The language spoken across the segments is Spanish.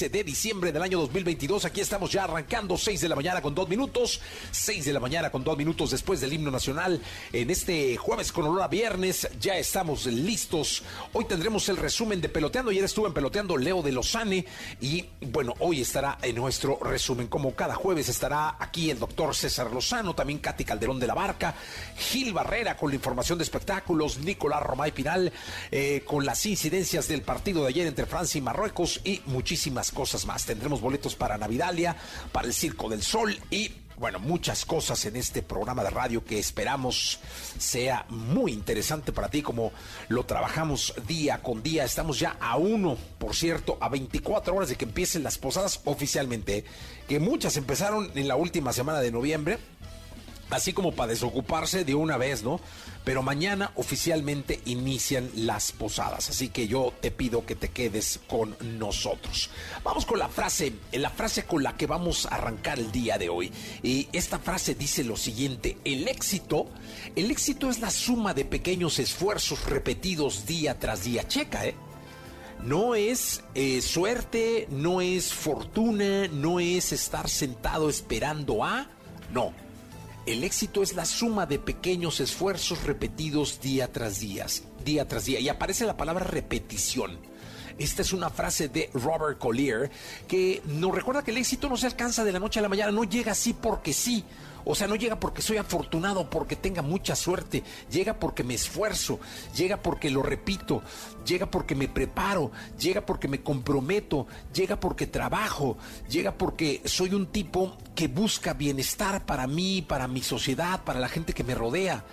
de diciembre del año 2022. Aquí estamos ya arrancando 6 de la mañana con 2 minutos, 6 de la mañana con 2 minutos después del himno nacional. En este jueves con olor a viernes ya estamos listos. Hoy tendremos el resumen de peloteando. Ayer estuve en peloteando Leo de Lozane y bueno, hoy estará en nuestro resumen. Como cada jueves estará aquí el doctor César Lozano, también Katy Calderón de la Barca, Gil Barrera con la información de espectáculos, Nicolás Romay Pinal eh, con las incidencias del partido de ayer entre Francia y Marruecos y muchísimas cosas más. Tendremos boletos para Navidalia, para el Circo del Sol y bueno, muchas cosas en este programa de radio que esperamos sea muy interesante para ti, como lo trabajamos día con día. Estamos ya a uno, por cierto, a 24 horas de que empiecen las posadas oficialmente, que muchas empezaron en la última semana de noviembre así como para desocuparse de una vez, ¿no? Pero mañana oficialmente inician las posadas, así que yo te pido que te quedes con nosotros. Vamos con la frase, la frase con la que vamos a arrancar el día de hoy. Y esta frase dice lo siguiente, el éxito, el éxito es la suma de pequeños esfuerzos repetidos día tras día. Checa, ¿eh? No es eh, suerte, no es fortuna, no es estar sentado esperando a... No, el éxito es la suma de pequeños esfuerzos repetidos día tras día, día tras día. Y aparece la palabra repetición. Esta es una frase de Robert Collier que nos recuerda que el éxito no se alcanza de la noche a la mañana, no llega así porque sí. O sea, no llega porque soy afortunado, porque tenga mucha suerte, llega porque me esfuerzo, llega porque lo repito, llega porque me preparo, llega porque me comprometo, llega porque trabajo, llega porque soy un tipo que busca bienestar para mí, para mi sociedad, para la gente que me rodea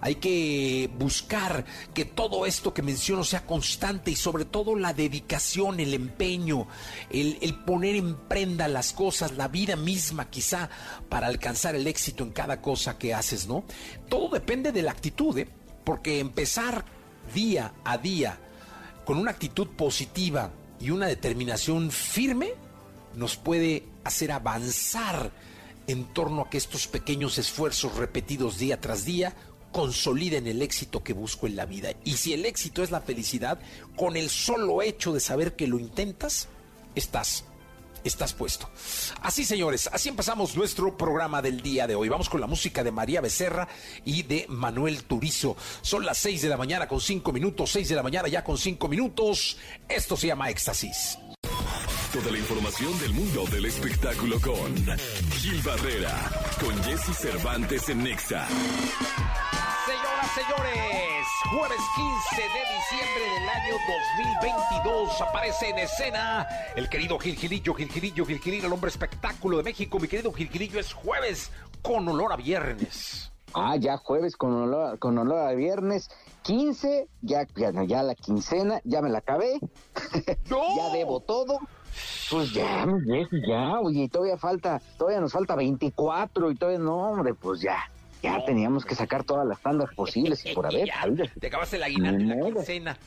hay que buscar que todo esto que menciono sea constante y sobre todo la dedicación, el empeño, el, poner en prenda las cosas, la vida misma quizá para alcanzar el éxito en cada cosa que haces, ¿no? Todo depende de la actitud, ¿eh? porque empezar día a día con una actitud positiva y una determinación firme nos puede hacer avanzar en torno a que estos pequeños esfuerzos repetidos día tras día consoliden el éxito que busco en la vida. Y si el éxito es la felicidad, con el solo hecho de saber que lo intentas, estás estás puesto. Así, señores, así empezamos nuestro programa del día de hoy. Vamos con la música de María Becerra y de Manuel Turizo. Son las 6 de la mañana con 5 minutos, 6 de la mañana ya con 5 minutos. Esto se llama Éxtasis. Toda la información del mundo del espectáculo con Gil Barrera, con Jesse Cervantes en Nexa señores, jueves 15 de diciembre del año 2022 aparece en escena el querido Gilgilillo, Gilgilillo, Gilgilillo, el hombre espectáculo de México. Mi querido Gilgilillo, es jueves con olor a viernes. Ah, ya jueves con olor, con olor a viernes. 15, ya, ya, ya la quincena, ya me la acabé. ya debo todo. Pues ya, ya, oye, todavía falta, todavía nos falta 24 y todavía no, hombre, pues ya ya teníamos que sacar todas las tandas posibles y por haber. te acabaste la aguinaldo de la quincena.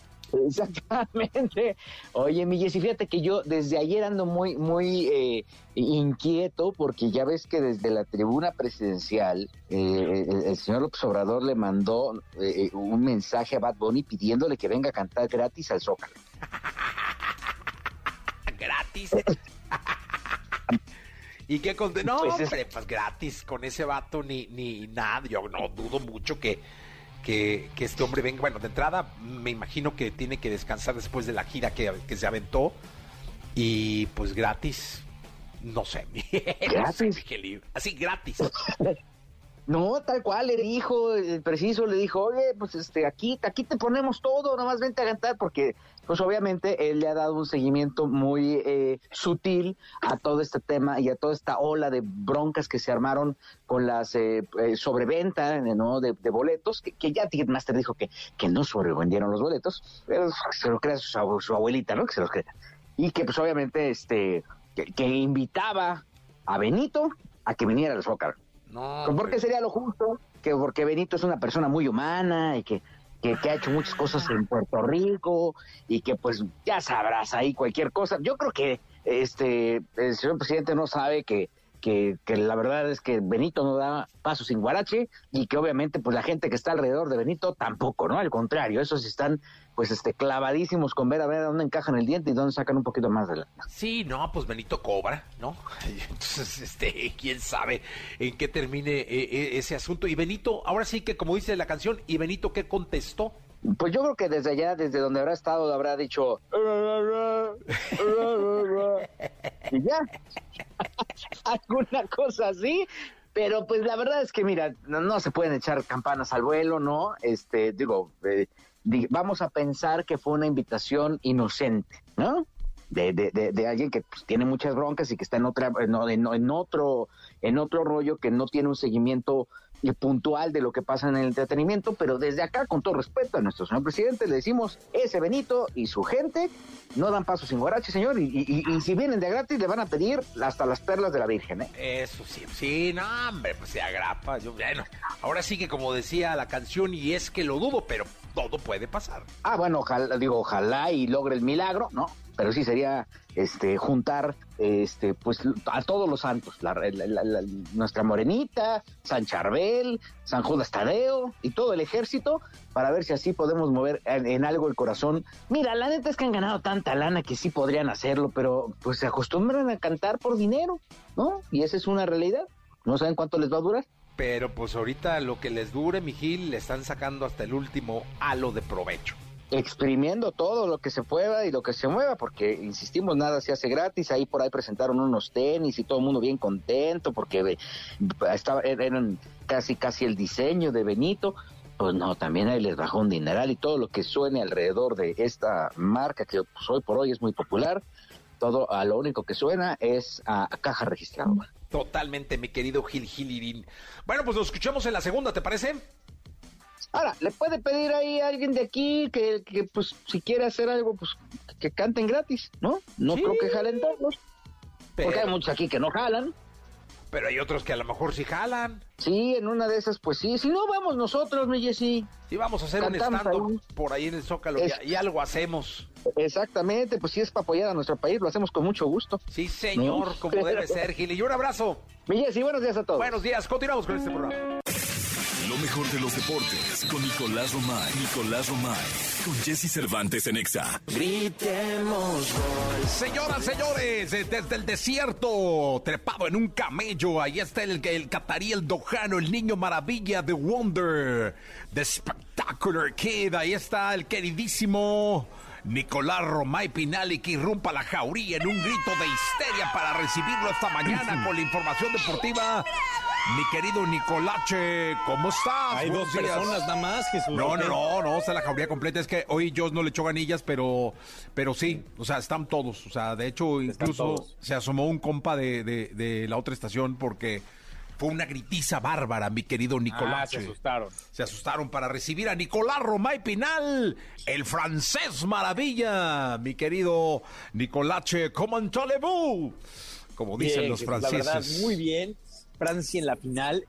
Exactamente. Oye, mi Jessy, fíjate que yo desde ayer ando muy, muy eh, inquieto porque ya ves que desde la tribuna presidencial eh, el, señor López Obrador le mandó eh, un mensaje a Bad Bunny pidiéndole que venga a cantar gratis al Zócalo. gratis. ¿Y qué condenó? No, pues, pues, gratis, con ese vato ni, ni nada. Yo no dudo mucho que, que, este hombre venga. Bueno, de entrada me imagino que tiene que descansar después de la gira que, que se aventó y pues gratis, no sé. Gratis. Así gratis. No, tal cual, le dijo, el preciso le dijo, oye, pues este, aquí, aquí te ponemos todo, nomás vente a cantar, porque pues obviamente él le ha dado un seguimiento muy eh, sutil a todo este tema y a toda esta ola de broncas que se armaron con las eh, eh sobreventa ¿no? de, boletos, que, ya Ticketmaster dijo que, que no sobrevendieron los boletos, pero se lo crea su, abuelita, ¿no? Que se los crea. Y que pues obviamente este, que, invitaba a Benito a que viniera al Zócalo. No, porque sería lo justo, que porque Benito es una persona muy humana y que que, ha hecho muchas cosas en Puerto Rico y que pues ya sabrás ahí cualquier cosa. Yo creo que este el señor presidente no sabe que, que, que, la verdad es que Benito no da paso sin guarache y que obviamente pues la gente que está alrededor de Benito tampoco, ¿no? Al contrario, esos están pues este clavadísimos con ver a ver dónde encajan el diente y dónde sacan un poquito más de la... Sí, no, pues Benito cobra, ¿no? Entonces, este, quién sabe en qué termine eh, eh, ese asunto. Y Benito, ahora sí que como dice la canción, ¿y Benito qué contestó? Pues yo creo que desde allá, desde donde habrá estado, habrá dicho... y ya. Alguna cosa así. Pero pues la verdad es que, mira, no, se pueden echar campanas al vuelo, ¿no? Este, digo, eh, vamos a pensar que fue una invitación inocente, ¿no? De, de, de, alguien que pues, tiene muchas broncas y que está en otra en, otro en otro rollo que no tiene un seguimiento puntual de lo que pasa en el entretenimiento, pero desde acá, con todo respeto a nuestro señor presidente, le decimos, ese Benito y su gente no dan paso sin guarache, señor, y, si vienen de gratis le van a pedir hasta las perlas de la Virgen, ¿eh? Eso sí, sí, no, hombre, pues se agrapa, yo, bueno, ahora sí que como decía la canción, y es que lo dudo, pero todo puede pasar. Ah, bueno, ojalá, digo, ojalá y logre el milagro, ¿no? Pero sí sería este juntar este pues a todos los santos, nuestra morenita, San Charbel, San Judas Tadeo y todo el ejército para ver si así podemos mover en, algo el corazón. Mira, la neta es que han ganado tanta lana que sí podrían hacerlo, pero pues se acostumbran a cantar por dinero, ¿no? Y esa es una realidad. No saben cuánto les va a durar. Pero pues ahorita lo que les dure, Mijil, le están sacando hasta el último halo de provecho. Exprimiendo todo lo que se pueda y lo que se mueva, porque insistimos, nada se hace gratis. Ahí por ahí presentaron unos tenis y todo el mundo bien contento porque estaba, eran casi casi el diseño de Benito. Pues no, también ahí les bajó un dineral y todo lo que suene alrededor de esta marca que pues, hoy por hoy es muy popular. Todo a lo único que suena es a, caja registrada. Totalmente, mi querido Gil Gilirín. Bueno, pues nos escuchamos en la segunda, ¿te parece? Ahora, le puede pedir ahí a alguien de aquí que, que pues, si quiere hacer algo, pues, que canten gratis, ¿no? No creo que jalen todos. Porque hay muchos aquí que no jalan. Pero hay otros que a lo mejor sí jalan. Sí, en una de esas, pues sí. Si no, vamos nosotros, mi Jessy. Sí, vamos a hacer un stand por ahí en el Zócalo y, algo hacemos. Exactamente, pues si es para apoyar a nuestro país, lo hacemos con mucho gusto. Sí, señor, como debe ser, Gil. Y un abrazo. Mi buenos días a todos. Buenos días, continuamos con este programa. Mejor de los deportes con Nicolás Romay. Nicolás Romay. Con Jesse Cervantes en Exa. Gritemos Señoras, señores, eh, desde el desierto, trepado en un camello, ahí está el, el catarí, el dojano, el niño maravilla de Wonder, The Spectacular Kid. Ahí está el queridísimo Nicolás Romay Pinali que irrumpa la jauría en un grito de histeria para recibirlo esta mañana con la información deportiva. Mi querido Nicolache, ¿cómo estás? Hay dos personas nada más, Jesús. No, no, no, no, está la jauría completa. Es que hoy yo no le echo ganillas, pero, pero sí, o sea, están todos. O sea, de hecho, incluso se asomó un compa de, de la otra estación porque fue una gritiza bárbara, mi querido. Ah, se asustaron. Se asustaron para recibir a Nicolás Romay Pinal, el francés maravilla, mi querido Nicolache, ¿cómo Como dicen los franceses. La verdad, muy bien. Francia en la final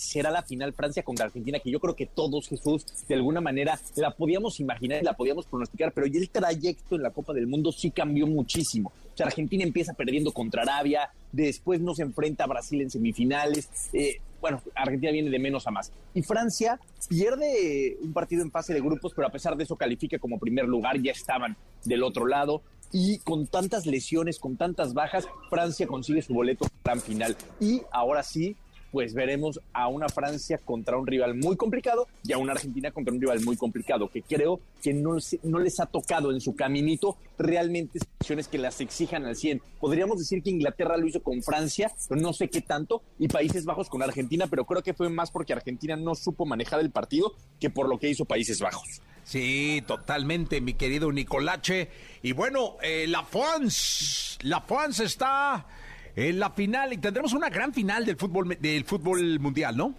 será la final Francia contra Argentina, que yo creo que todos, Jesús, de alguna manera la podíamos imaginar y la podíamos pronosticar, pero ya el trayecto en la Copa del Mundo sí cambió muchísimo. O sea, Argentina empieza perdiendo contra Arabia, después no se enfrenta a Brasil en semifinales. Eh, bueno, Argentina viene de menos a más. Y Francia pierde un partido en fase de grupos, pero a pesar de eso califica como primer lugar, ya estaban del otro lado. Y con tantas lesiones, con tantas bajas, Francia consigue su boleto gran final. Y ahora sí, pues veremos a una Francia contra un rival muy complicado y a una Argentina contra un rival muy complicado, que creo que no, no les ha tocado en su caminito realmente situaciones que las exijan al 100. Podríamos decir que Inglaterra lo hizo con Francia, no sé qué tanto, y Países Bajos con Argentina, pero creo que fue más porque Argentina no supo manejar el partido que por lo que hizo Países Bajos. Sí, totalmente, mi querido Nicolache. Y bueno, eh, la France, la France está en la final y tendremos una gran final del fútbol del fútbol mundial, ¿no?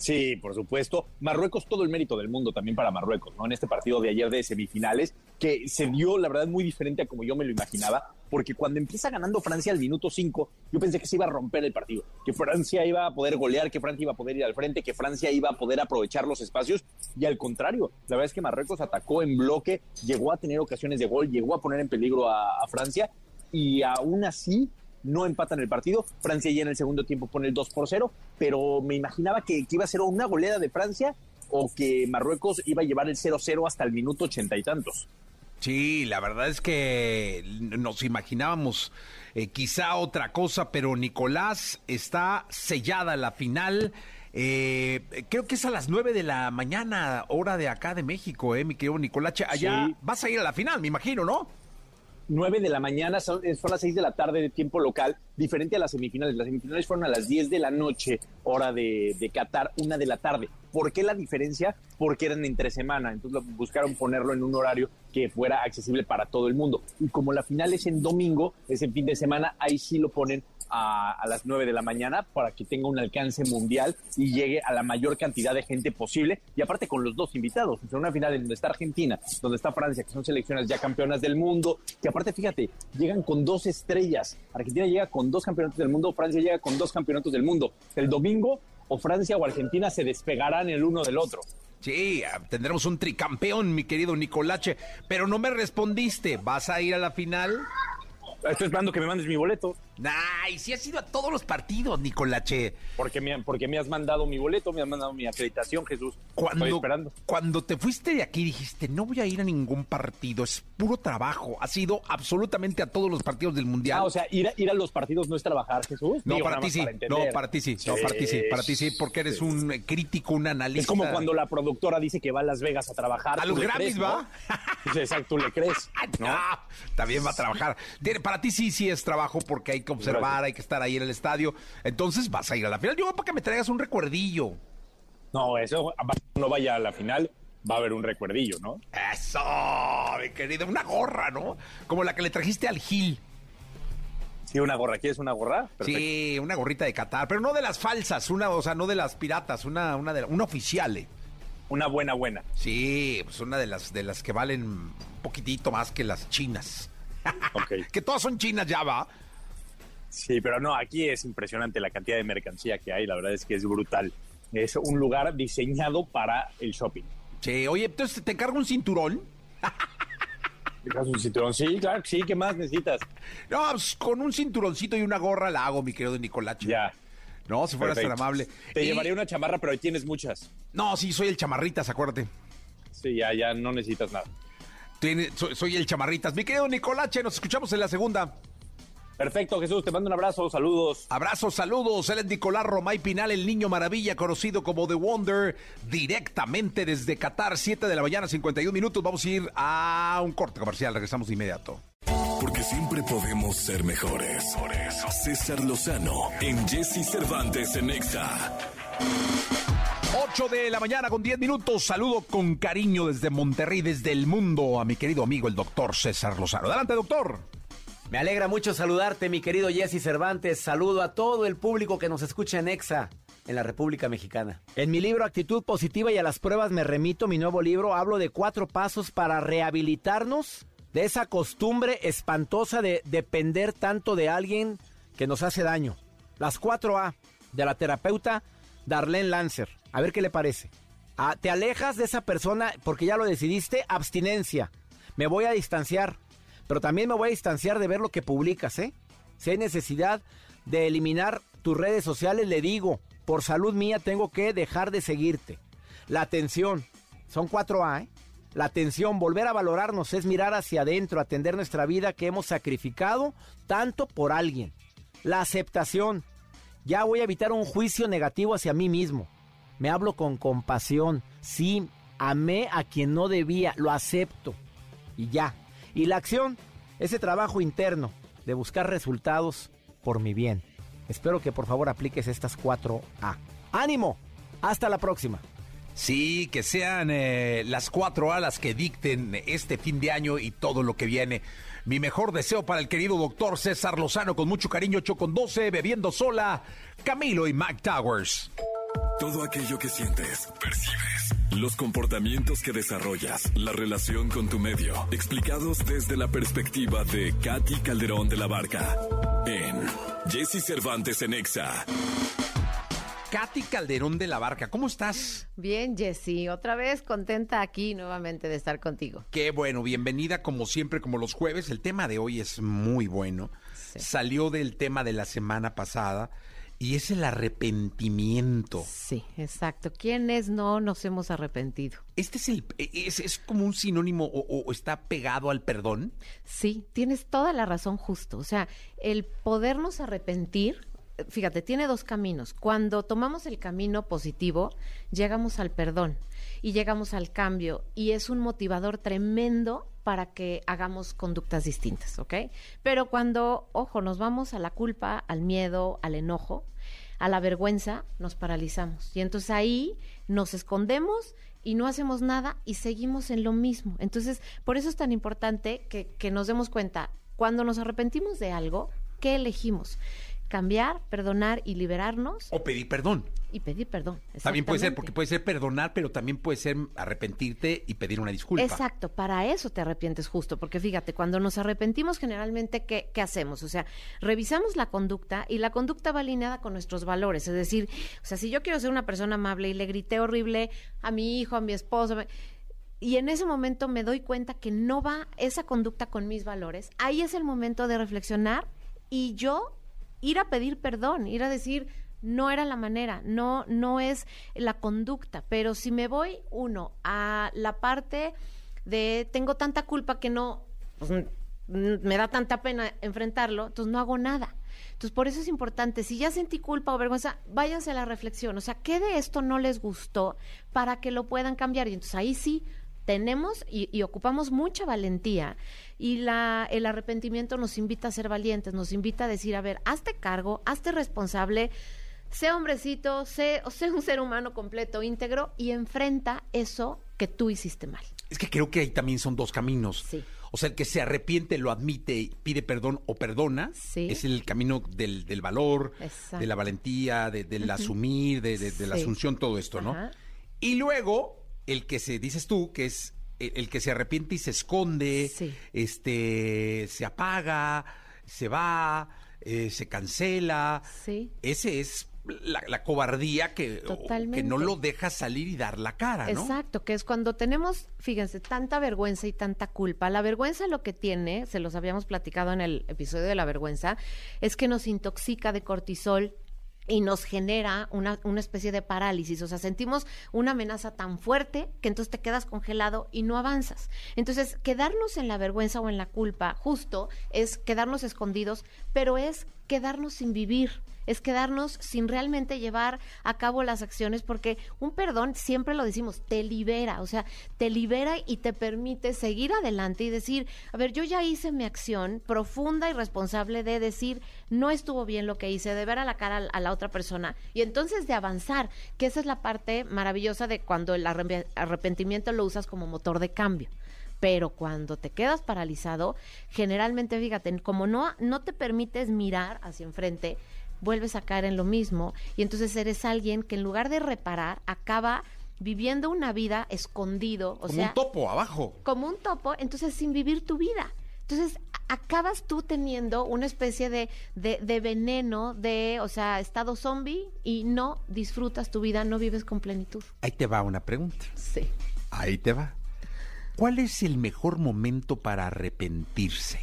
Sí, por supuesto. Marruecos, todo el mérito del mundo también para Marruecos, ¿no? En este partido de ayer de semifinales, que se dio, la verdad, muy diferente a como yo me lo imaginaba, porque cuando empieza ganando Francia al minuto 5, yo pensé que se iba a romper el partido, que Francia iba a poder golear, que Francia iba a poder ir al frente, que Francia iba a poder aprovechar los espacios, y al contrario, la verdad es que Marruecos atacó en bloque, llegó a tener ocasiones de gol, llegó a poner en peligro a, a Francia, y aún así no empatan el partido. Francia ya en el segundo tiempo pone el 2 por 0, pero me imaginaba que, iba a ser una goleada de Francia o que Marruecos iba a llevar el 0-0 hasta el minuto ochenta y tantos. Sí, la verdad es que nos imaginábamos eh, quizá otra cosa, pero Nicolás está sellada la final. Eh, creo que es a las 9 de la mañana, hora de acá de México, eh, mi querido Nicolás. Allá vas a ir a la final, me imagino, ¿no? 9 de la mañana, son, son, las 6 de la tarde de tiempo local, diferente a las semifinales. Las semifinales fueron a las 10 de la noche, hora de, de Qatar, una de la tarde. ¿Por qué la diferencia? Porque eran entre semana, entonces buscaron ponerlo en un horario que fuera accesible para todo el mundo. Y como la final es en domingo, es en fin de semana, ahí sí lo ponen a, las 9 de la mañana para que tenga un alcance mundial y llegue a la mayor cantidad de gente posible. Y aparte con los dos invitados, o una final en donde está Argentina, donde está Francia, que son selecciones ya campeonas del mundo, que aparte, fíjate, llegan con dos estrellas. Argentina llega con dos campeonatos del mundo, Francia llega con dos campeonatos del mundo. El domingo o Francia o Argentina se despegarán el uno del otro. Sí, ah, tendremos un tricampeón, mi querido Nicolache, pero no me respondiste. ¿Vas a ir a la final? Estoy esperando que me mandes mi boleto. Ay, sí has ido a todos los partidos, Nicolache. Porque me, porque me has mandado mi boleto, me has mandado mi acreditación, Jesús. Cuando, Estoy esperando. Cuando te fuiste de aquí dijiste, no voy a ir a ningún partido, es puro trabajo. Has ido absolutamente a todos los partidos del Mundial. Ah, o sea, ir a, ir a los partidos no es trabajar, Jesús. No, para ti sí. no, para ti sí. No, para ti sí. Para ti sí, porque eres un crítico, un analista. Es como cuando la productora dice que va a Las Vegas a trabajar. A los Grammys, ¿va? Pues, exacto, tú le crees. ¿no? también va a trabajar. Para ti sí, sí es trabajo porque hay que observar, hay que estar ahí en el estadio. Entonces vas a ir a la final. Yo para que me traigas un recuerdillo. No, eso no vaya a la final. Va a haber un recuerdillo, ¿no? Eso, mi querido. Una gorra, ¿no? Como la que le trajiste al Gil. Sí, una gorra. ¿Quieres una gorra? Sí, una gorrita de Qatar, pero no de las falsas, una, o sea, no de las piratas, una, una de una oficial. Eh. Una buena, buena. Sí, pues una de las de las que valen un poquitito más que las chinas. que todas son chinas ya, va. Sí, pero no, aquí es impresionante la cantidad de mercancía que hay, la verdad es que es brutal. Es un lugar diseñado para el shopping. Sí, oye, entonces te encargo un cinturón. ¿Te un cinturón? Sí, claro, sí, ¿qué más necesitas? No, pues, con un cinturoncito y una gorra la hago, mi querido Nicolache. Ya. No, si fueras tan amable. Te llevaría una chamarra, pero ahí tienes muchas. No, sí, soy el chamarritas, acuérdate. Sí, ya, ya no necesitas nada. soy, el chamarritas. Mi querido Nicolache, nos escuchamos en la segunda. Perfecto, Jesús, te mando un abrazo, saludos. Abrazos, saludos. Él es Nicolás Romay Pinal, el niño maravilla, conocido como The Wonder, directamente desde Qatar, 7 de la mañana, 51 minutos. Vamos a ir a un corte comercial, regresamos de inmediato. Porque siempre podemos ser mejores. Por eso, César Lozano en Jesse Cervantes en Exa. 8 de la mañana con 10 minutos. Saludo con cariño desde Monterrey, desde el mundo, a mi querido amigo el doctor César Lozano. Adelante, doctor. Me alegra mucho saludarte, mi querido Jesse Cervantes. Saludo a todo el público que nos escucha en EXA, en la República Mexicana. En mi libro Actitud Positiva y a las pruebas me remito, mi nuevo libro, hablo de cuatro pasos para rehabilitarnos de esa costumbre espantosa de depender tanto de alguien que nos hace daño. Las cuatro A de la terapeuta Darlene Lancer. A ver qué le parece. Ah, te alejas de esa persona porque ya lo decidiste, abstinencia. Me voy a distanciar pero también me voy a distanciar de ver lo que publicas, ¿eh? Si hay necesidad de eliminar tus redes sociales, le digo, por salud mía tengo que dejar de seguirte. La atención, son 4A, ¿eh? La atención, volver a valorarnos es mirar hacia adentro, atender nuestra vida que hemos sacrificado tanto por alguien. La aceptación, Ya voy a evitar un juicio negativo hacia mí mismo. Me hablo con compasión. Sí, amé a quien no debía, lo acepto. Y ya. Y la acción, ese trabajo interno de buscar resultados por mi bien. Espero que por favor apliques estas cuatro A. ¡Ánimo! Hasta la próxima. Sí, que sean eh, las cuatro alas que dicten este fin de año y todo lo que viene. Mi mejor deseo para el querido doctor César Lozano, con mucho cariño, 8 con 12, bebiendo sola, Camilo y Mike Towers. Todo aquello que sientes, percibes, los comportamientos que desarrollas, la relación con tu medio, explicados desde la perspectiva de Katy Calderón de la Barca en Jesse Cervantes en Exa. Katy Calderón de la Barca, ¿cómo estás? Bien, Jessy, otra vez contenta aquí nuevamente de estar contigo. Qué bueno, bienvenida como siempre, como los jueves. El tema de hoy es muy bueno. Salió del tema de la semana pasada y es el arrepentimiento. Sí, exacto. ¿Quiénes no nos hemos arrepentido? ¿Este es, el, es, es como un sinónimo o, o, está pegado al perdón? Sí, tienes toda la razón justo. O sea, el podernos arrepentir fíjate, tiene dos caminos. Cuando tomamos el camino positivo, llegamos al perdón y llegamos al cambio y es un motivador tremendo para que hagamos conductas distintas, ¿ok? Pero cuando, ojo, nos vamos a la culpa, al miedo, al enojo, a la vergüenza, nos paralizamos. Y entonces ahí nos escondemos y no hacemos nada y seguimos en lo mismo. Entonces, por eso es tan importante que, que nos demos cuenta, cuando nos arrepentimos de algo, ¿qué elegimos? Cambiar, perdonar y liberarnos. O pedir perdón. Y pedir perdón. También puede ser, porque puede ser perdonar, pero también puede ser arrepentirte y pedir una disculpa. Exacto, para eso te arrepientes justo, porque fíjate, cuando nos arrepentimos generalmente, ¿qué, ¿qué hacemos? O sea, revisamos la conducta y la conducta va alineada con nuestros valores. Es decir, o sea, si yo quiero ser una persona amable y le grité horrible a mi hijo, a mi esposo, y en ese momento me doy cuenta que no va esa conducta con mis valores, ahí es el momento de reflexionar y yo ir a pedir perdón, ir a decir, no era la manera, no, no es la conducta, pero si me voy, uno, a la parte de tengo tanta culpa que no, pues, me da tanta pena enfrentarlo, entonces no hago nada. Entonces, por eso es importante, si ya sentí culpa o vergüenza, váyanse a la reflexión, o sea, ¿qué de esto no les gustó para que lo puedan cambiar? Y entonces ahí sí tenemos y, ocupamos mucha valentía y la, el arrepentimiento nos invita a ser valientes, nos invita a decir, a ver, hazte cargo, hazte responsable, sé hombrecito, sé, o sé un ser humano completo, íntegro y enfrenta eso que tú hiciste mal. Es que creo que ahí también son dos caminos. Sí. O sea, el que se arrepiente, lo admite, pide perdón o perdona, sí. es el camino del, del valor, de la valentía, de, del asumir, de, de, la asunción, todo esto, ¿no? Y luego el que se, dices tú, que es el, que se arrepiente y se esconde, este, se apaga, se va, eh, se cancela. Sí. Ese es la, cobardía que, que, no lo deja salir y dar la cara, ¿no? Exacto, que es cuando tenemos, fíjense, tanta vergüenza y tanta culpa. La vergüenza lo que tiene, se los habíamos platicado en el episodio de la vergüenza, es que nos intoxica de cortisol y nos genera una, una, especie de parálisis, o sea, sentimos una amenaza tan fuerte que entonces te quedas congelado y no avanzas. Entonces, quedarnos en la vergüenza o en la culpa, justo, es quedarnos escondidos, pero es quedarnos sin vivir es quedarnos sin realmente llevar a cabo las acciones, porque un perdón, siempre lo decimos, te libera, o sea, te libera y te permite seguir adelante y decir, a ver, yo ya hice mi acción profunda y responsable de decir, no estuvo bien lo que hice, de ver a la cara a la otra persona y entonces de avanzar, que esa es la parte maravillosa de cuando el arrepentimiento lo usas como motor de cambio. Pero cuando te quedas paralizado, generalmente, fíjate, como no, no te permites mirar hacia enfrente, vuelves a caer en lo mismo y entonces eres alguien que en lugar de reparar acaba viviendo una vida escondido, o como un topo abajo. Como un topo, entonces sin vivir tu vida. Entonces acabas tú teniendo una especie de, de, de, veneno, de, o sea, estado zombie y no disfrutas tu vida, no vives con plenitud. Ahí te va una pregunta. Sí. Ahí te va. ¿Cuál es el mejor momento para arrepentirse?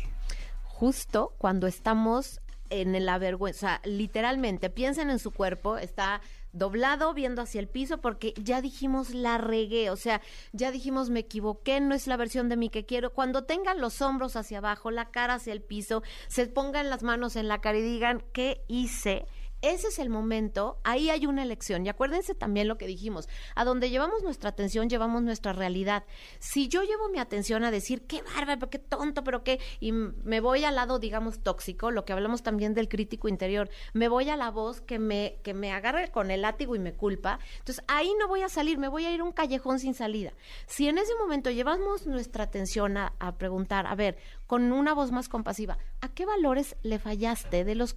Justo cuando estamos en la vergüenza, literalmente, piensen en su cuerpo, está doblado viendo hacia el piso porque ya dijimos la regué, o sea, ya dijimos me equivoqué, no es la versión de mí que quiero. Cuando tengan los hombros hacia abajo, la cara hacia el piso, se pongan las manos en la cara y digan, ¿qué hice? Ese es el momento, ahí hay una elección. Y acuérdense también lo que dijimos, a donde llevamos nuestra atención, llevamos nuestra realidad. Si yo llevo mi atención a decir, qué bárbaro, qué tonto, pero qué, y me voy al lado, digamos, tóxico, lo que hablamos también del crítico interior, me voy a la voz que me, que me agarre con el látigo y me culpa, entonces ahí no voy a salir, me voy a ir a un callejón sin salida. Si en ese momento llevamos nuestra atención a preguntar, a ver, con una voz más compasiva, ¿a qué valores le fallaste de los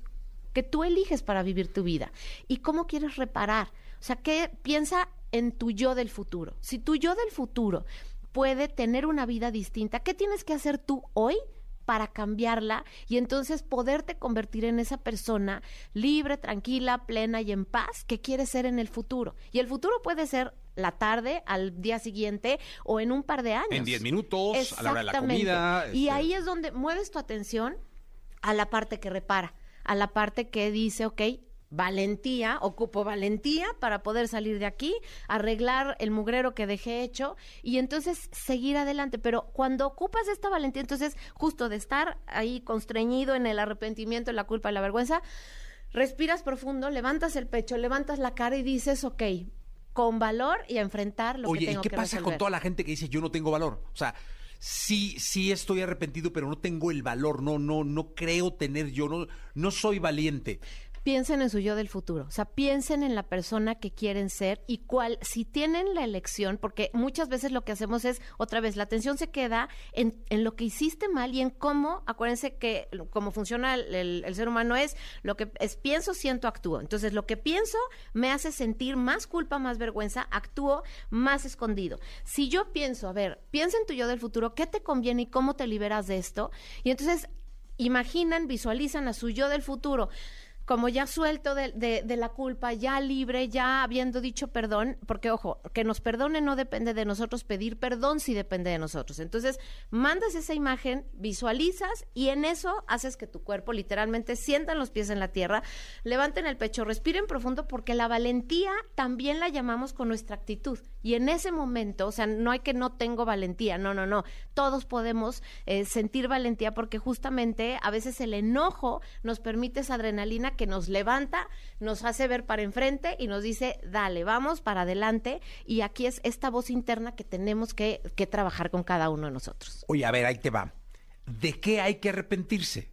que tú eliges para vivir tu vida y cómo quieres reparar. O sea, ¿qué piensa en tu yo del futuro? Si tu yo del futuro puede tener una vida distinta, ¿qué tienes que hacer tú hoy? para cambiarla y entonces poderte convertir en esa persona libre, tranquila, plena y en paz que quieres ser en el futuro. Y el futuro puede ser la tarde, al día siguiente o en un par de años. En 10 minutos, a la hora de la comida. Y este. ahí es donde mueves tu atención a la parte que repara a la parte que dice, ok, valentía, ocupo valentía para poder salir de aquí, arreglar el mugrero que dejé hecho y entonces seguir adelante. Pero cuando ocupas esta valentía, entonces justo de estar ahí constreñido en el arrepentimiento, en la culpa y la vergüenza, respiras profundo, levantas el pecho, levantas la cara y dices, ok, con valor y a enfrentar lo que tengo ¿y qué pasa con toda la gente que dice yo no tengo valor? O sea, sí, sí estoy arrepentido, pero no tengo el valor, no, no, no creo tener yo, no, no soy valiente piensen en su yo del futuro, o sea, piensen en la persona que quieren ser y cuál, si tienen la elección, porque muchas veces lo que hacemos es, otra vez, la atención se queda en, en lo que hiciste mal y en cómo, acuérdense que cómo funciona el, el, ser humano es lo que es pienso, siento, actúo. Entonces, lo que pienso me hace sentir más culpa, más vergüenza, actúo más escondido. Si yo pienso, a ver, piensa en tu yo del futuro, ¿qué te conviene y cómo te liberas de esto? Y entonces imaginan, visualizan a su yo del futuro como ya suelto de, la culpa, ya libre, ya habiendo dicho perdón, porque ojo, que nos perdone no depende de nosotros, pedir perdón sí depende de nosotros. Entonces, mandas esa imagen, visualizas y en eso haces que tu cuerpo literalmente sientan los pies en la tierra, levanten el pecho, respiren profundo, porque la valentía también la llamamos con nuestra actitud. Y en ese momento, o sea, no hay que no tengo valentía, no, no, no. Todos podemos eh, sentir valentía porque justamente a veces el enojo nos permite esa adrenalina que nos levanta, nos hace ver para enfrente y nos dice, dale, vamos para adelante. Y aquí es esta voz interna que tenemos que, que trabajar con cada uno de nosotros. Oye, a ver, ahí te va. ¿De qué hay que arrepentirse?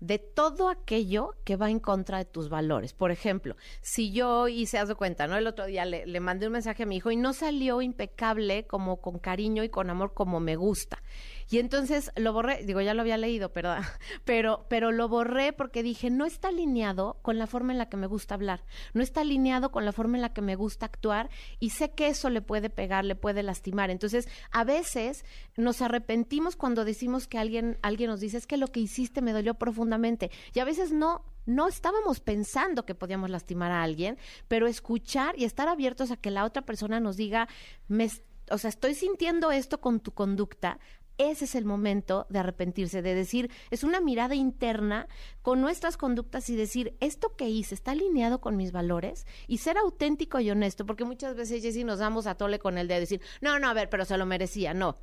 de todo aquello que va en contra de tus valores. Por ejemplo, si yo hice, haz de cuenta, ¿no? El otro día le, le, mandé un mensaje a mi hijo y no salió impecable como con cariño y con amor como me gusta. Y entonces lo borré, digo, ya lo había leído, perdón, pero, pero lo borré porque dije, no está alineado con la forma en la que me gusta hablar, no está alineado con la forma en la que me gusta actuar y sé que eso le puede pegar, le puede lastimar. Entonces, a veces nos arrepentimos cuando decimos que alguien, alguien nos dice, es que lo que hiciste me dolió profundamente. Y a veces no, no estábamos pensando que podíamos lastimar a alguien, pero escuchar y estar abiertos a que la otra persona nos diga, me, o sea, estoy sintiendo esto con tu conducta, ese es el momento de arrepentirse, de decir, es una mirada interna con nuestras conductas y decir, esto que hice está alineado con mis valores y ser auténtico y honesto, porque muchas veces, Jessy, nos damos a tole con el de decir, no, no, a ver, pero se lo merecía, no.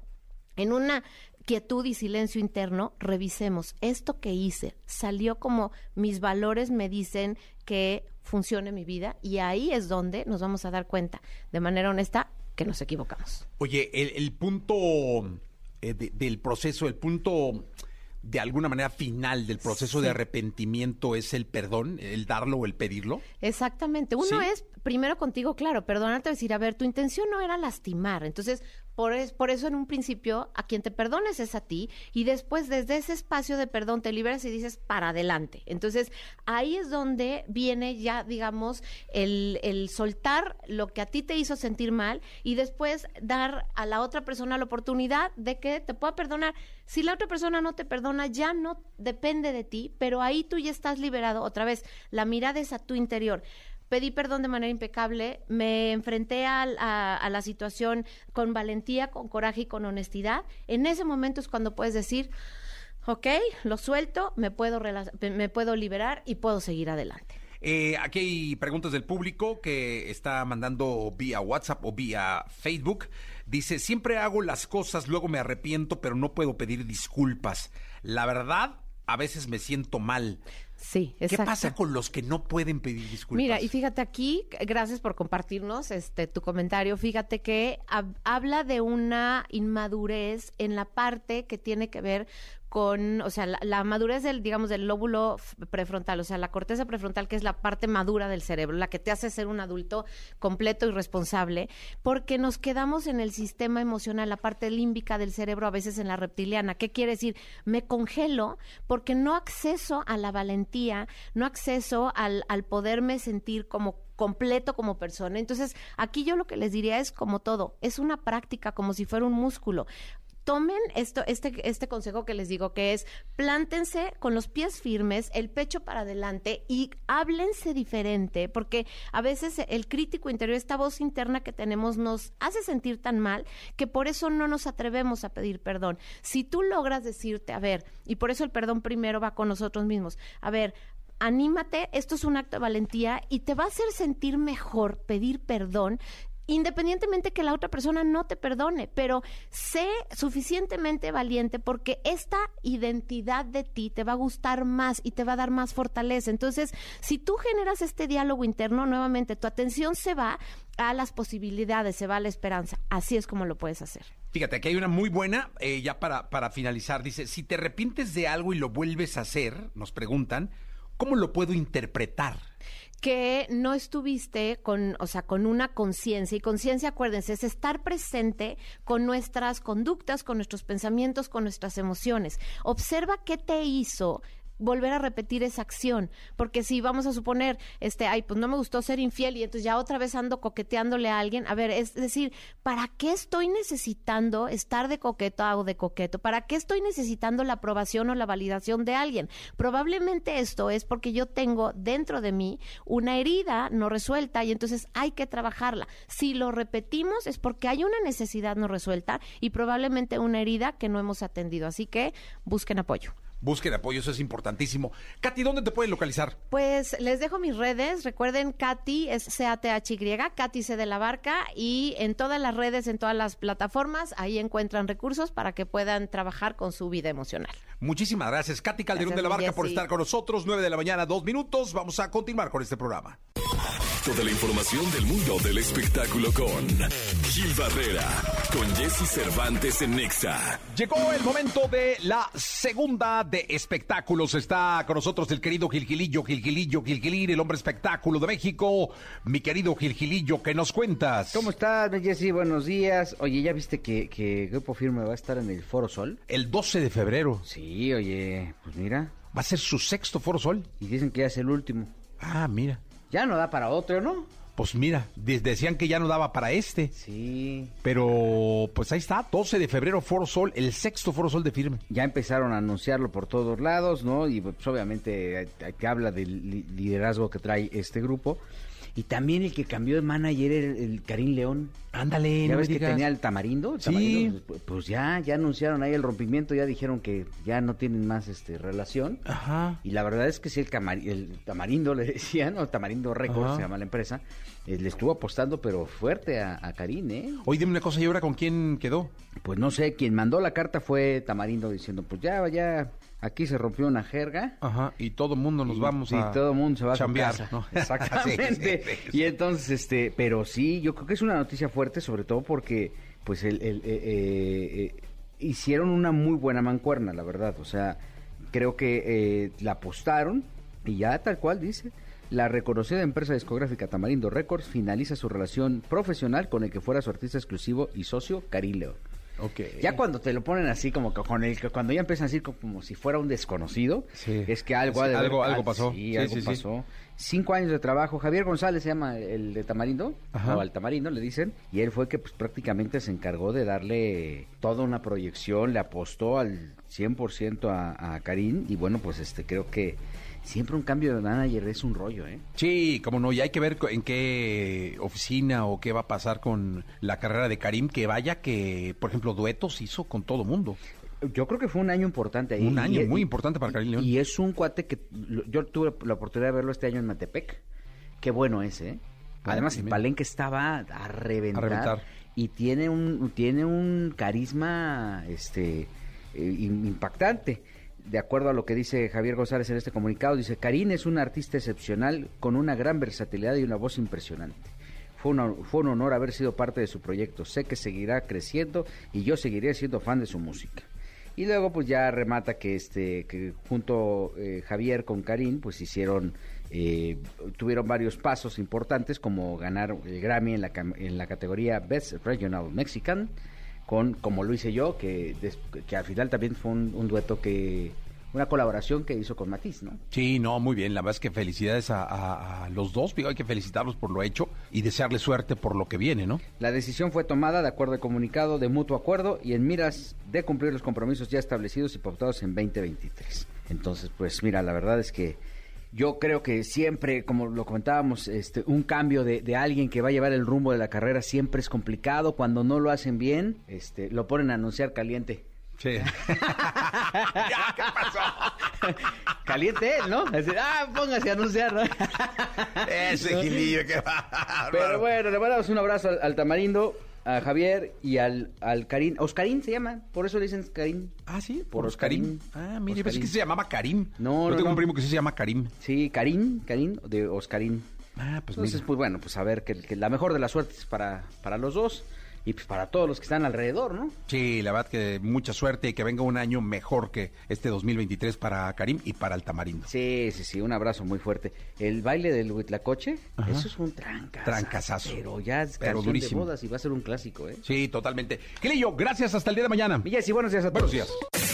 En una quietud y silencio interno, revisemos, esto que hice salió como mis valores me dicen que funcione mi vida y ahí es donde nos vamos a dar cuenta de manera honesta que nos equivocamos. Oye, el, el punto eh, del proceso, el punto de alguna manera final del proceso de arrepentimiento es el perdón, el darlo o el pedirlo? Exactamente. Uno es primero contigo, claro, perdonarte, decir, a ver, tu intención no era lastimar. Entonces, por, por eso en un principio a quien te perdones es a ti y después desde ese espacio de perdón te liberas y dices para adelante. Entonces ahí es donde viene ya, digamos, el, el soltar lo que a ti te hizo sentir mal y después dar a la otra persona la oportunidad de que te pueda perdonar. Si la otra persona no te perdona, ya no depende de ti, pero ahí tú ya estás liberado. Otra vez, la mirada es a tu interior pedí perdón de manera impecable, me enfrenté a, la situación con valentía, con coraje y con honestidad. En ese momento es cuando puedes decir, ok, lo suelto, me puedo, me puedo liberar y puedo seguir adelante. Eh, aquí hay preguntas del público que está mandando vía WhatsApp o vía Facebook. Dice, siempre hago las cosas, luego me arrepiento, pero no puedo pedir disculpas. La verdad, a veces me siento mal. Sí, ¿Qué exacto. pasa con los que no pueden pedir disculpas? Mira, y fíjate aquí, gracias por compartirnos este tu comentario. Fíjate que hab- habla de una inmadurez en la parte que tiene que ver con, o sea, la, la madurez del, digamos, del lóbulo prefrontal, o sea, la corteza prefrontal, que es la parte madura del cerebro, la que te hace ser un adulto completo y responsable, porque nos quedamos en el sistema emocional, la parte límbica del cerebro, a veces en la reptiliana. ¿Qué quiere decir? Me congelo porque no acceso a la valentía, no acceso al, al poderme sentir como completo como persona. Entonces, aquí yo lo que les diría es como todo, es una práctica como si fuera un músculo tomen esto, este, este consejo que les digo, que es plántense con los pies firmes, el pecho para adelante y háblense diferente, porque a veces el crítico interior, esta voz interna que tenemos, nos hace sentir tan mal que por eso no nos atrevemos a pedir perdón. Si tú logras decirte, a ver, y por eso el perdón primero va con nosotros mismos, a ver, anímate, esto es un acto de valentía y te va a hacer sentir mejor pedir perdón independientemente que la otra persona no te perdone, pero sé suficientemente valiente porque esta identidad de ti te va a gustar más y te va a dar más fortaleza. Entonces, si tú generas este diálogo interno, nuevamente tu atención se va a las posibilidades, se va a la esperanza. Así es como lo puedes hacer. Fíjate, aquí hay una muy buena, eh, ya para, para finalizar. Dice, si te arrepientes de algo y lo vuelves a hacer, nos preguntan, ¿cómo lo puedo interpretar? Que no estuviste con, o sea, con una conciencia. Y conciencia, acuérdense, es estar presente con nuestras conductas, con nuestros pensamientos, con nuestras emociones. Observa qué te hizo volver a repetir esa acción, porque si vamos a suponer, este, ay, pues no me gustó ser infiel y entonces ya otra vez ando coqueteándole a alguien, a ver, es decir, ¿para qué estoy necesitando estar de coqueto o de coqueto? ¿Para qué estoy necesitando la aprobación o la validación de alguien? Probablemente esto es porque yo tengo dentro de mí una herida no resuelta y entonces hay que trabajarla. Si lo repetimos es porque hay una necesidad no resuelta y probablemente una herida que no hemos atendido, así que busquen apoyo. Busquen apoyo, eso es importantísimo. Katy, ¿dónde te pueden localizar? Pues les dejo mis redes. Recuerden, Katy es C-A-T-H-Y, Katy C de la Barca. Y en todas las redes, en todas las plataformas, ahí encuentran recursos para que puedan trabajar con su vida emocional. Muchísimas gracias, Katy Calderón Gracias, de la Barca, por estar con nosotros. 9 de la mañana, dos minutos. Vamos a continuar con este programa. Toda la información del mundo del espectáculo con Gil Barrera, con Jesse Cervantes en Nexa. Llegó el momento de la segunda de espectáculos. Está con nosotros el querido Gilgilillo, Gilgilillo, Gilgilir, el hombre espectáculo de México. Mi querido Gilgilillo, ¿qué nos cuentas? ¿Cómo estás, Jessy? Buenos días. Oye, ¿ya viste que, que Grupo Firme va a estar en el Foro Sol? El 12 de febrero. Sí, oye, pues mira. Va a ser su sexto Foro Sol. Y dicen que ya es el último. Ah, mira. Ya no da para otro, ¿no? Pues mira, de- decían que ya no daba para este. Sí. Pero pues ahí está, 12 de febrero, Foro Sol, el sexto Foro Sol de firme. Ya empezaron a anunciarlo por todos lados, ¿no? Y pues obviamente eh, que habla del li- liderazgo que trae este grupo. Y también el que cambió de manager era el, el Karim León. Ándale, ¿Ya no ves que digas. tenía el tamarindo? El Sí. tamarindo, pues, pues ya, ya anunciaron ahí el rompimiento, ya dijeron que ya no tienen más este relación. Ajá. Y la verdad es que sí, el, camari- el tamarindo le decían, o tamarindo Records Ajá. se llama la empresa, eh, le estuvo apostando pero fuerte a, a Karim, ¿eh? Oye, dime una cosa, ¿y ahora con quién quedó? Pues no sé, quien mandó la carta fue Tamarindo diciendo, pues ya, ya, aquí se rompió una jerga. Ajá, y todo el mundo nos y- vamos y a todo mundo se va a chambear, casa. ¿no? Exactamente. Sí, sí, sí. Y entonces, este, pero sí, yo creo que es una noticia fuerte, sobre todo porque, pues, el, el, eh, eh, eh, hicieron una muy buena mancuerna, la verdad. O sea, creo que eh, la apostaron y ya tal cual dice. La reconocida empresa discográfica Tamarindo Records finaliza su relación profesional con el que fuera su artista exclusivo y socio, Karim León. Ok. Ya cuando te lo ponen así como que con el que cuando ya empiezan así como, como si fuera un desconocido, Sí. es que algo Sí, ha de algo- haber- algo pasó. Sí, Sí, algo sí, pasó. Cinco años de trabajo. Javier González se llama el de Tamarindo, o al Tamarindo le dicen, y él fue que pues prácticamente se encargó de darle toda una proyección, le apostó al 100% a, a Karim y bueno, pues este creo que siempre un cambio de manager es un rollo, ¿eh? Sí, como no, y hay que ver en qué oficina o qué va a pasar con la carrera de Karim, que vaya que, por ejemplo, duetos hizo con todo mundo. Yo creo que fue un año importante ahí. Un año Y- muy importante para Karim León. Y es un cuate que yo tuve la oportunidad de verlo este año en Matepec. Qué bueno es, ¿eh? Además, el palenque estaba a reventar. A reventar. Y tiene un, tiene un carisma este, eh, im- impactante. De acuerdo a lo que dice Javier González en este comunicado, dice, Karim es un artista excepcional con una gran versatilidad y una voz impresionante. Fue un, fue un honor haber sido parte de su proyecto. Sé que seguirá creciendo y yo seguiré siendo fan de su música. Y luego pues ya remata que este que junto eh, Javier con Karim pues hicieron eh, tuvieron varios pasos importantes como ganar el Grammy en la, en la categoría Best Regional Mexican con como lo hice yo que, que al final también fue un dueto que una colaboración que hizo con Matiz, ¿no? Sí, no, muy bien. La verdad es que felicidades a, los dos. Hay que felicitarlos por lo hecho y desearles suerte por lo que viene, ¿no? La decisión fue tomada de acuerdo al comunicado de mutuo acuerdo y en miras de cumplir los compromisos ya establecidos y pautados en 2023. Entonces, pues mira, la verdad es que yo creo que siempre, como lo comentábamos, este, un cambio de, de, alguien que va a llevar el rumbo de la carrera siempre es complicado. Cuando no lo hacen bien, este, lo ponen a anunciar caliente. Sí. ya, ¿qué pasó? Caliente ¿no? ah, póngase a anunciar, ¿no? Ese gilillo que va. Pero bueno, le mandamos un abrazo al, Tamarindo, a Javier y al, al Karim. Oscarín se llama, por eso le dicen Karim. Ah, sí, por, Oscarín. Ah, mire, pensé que se llamaba Karim. No, Yo tengo un primo que sí se llama Karim. Sí, Karim, Karim, de Oscarín. Ah, pues Entonces, pues bueno, pues a ver, que, que la mejor de las suertes para, para los dos y pues para todos los que están alrededor, ¿no? Sí, la verdad que mucha suerte y que venga un año mejor que este 2023 para Karim y para el Tamarindo. Sí, sí, sí, un abrazo muy fuerte. El baile del Huitlacoche, eso es un tranca. Trancazazo. Pero ya es pero durísimo. de bodas y va a ser un clásico, ¿eh? Sí, totalmente. yo gracias, hasta el día de mañana. y buenos días a todos. Buenos días.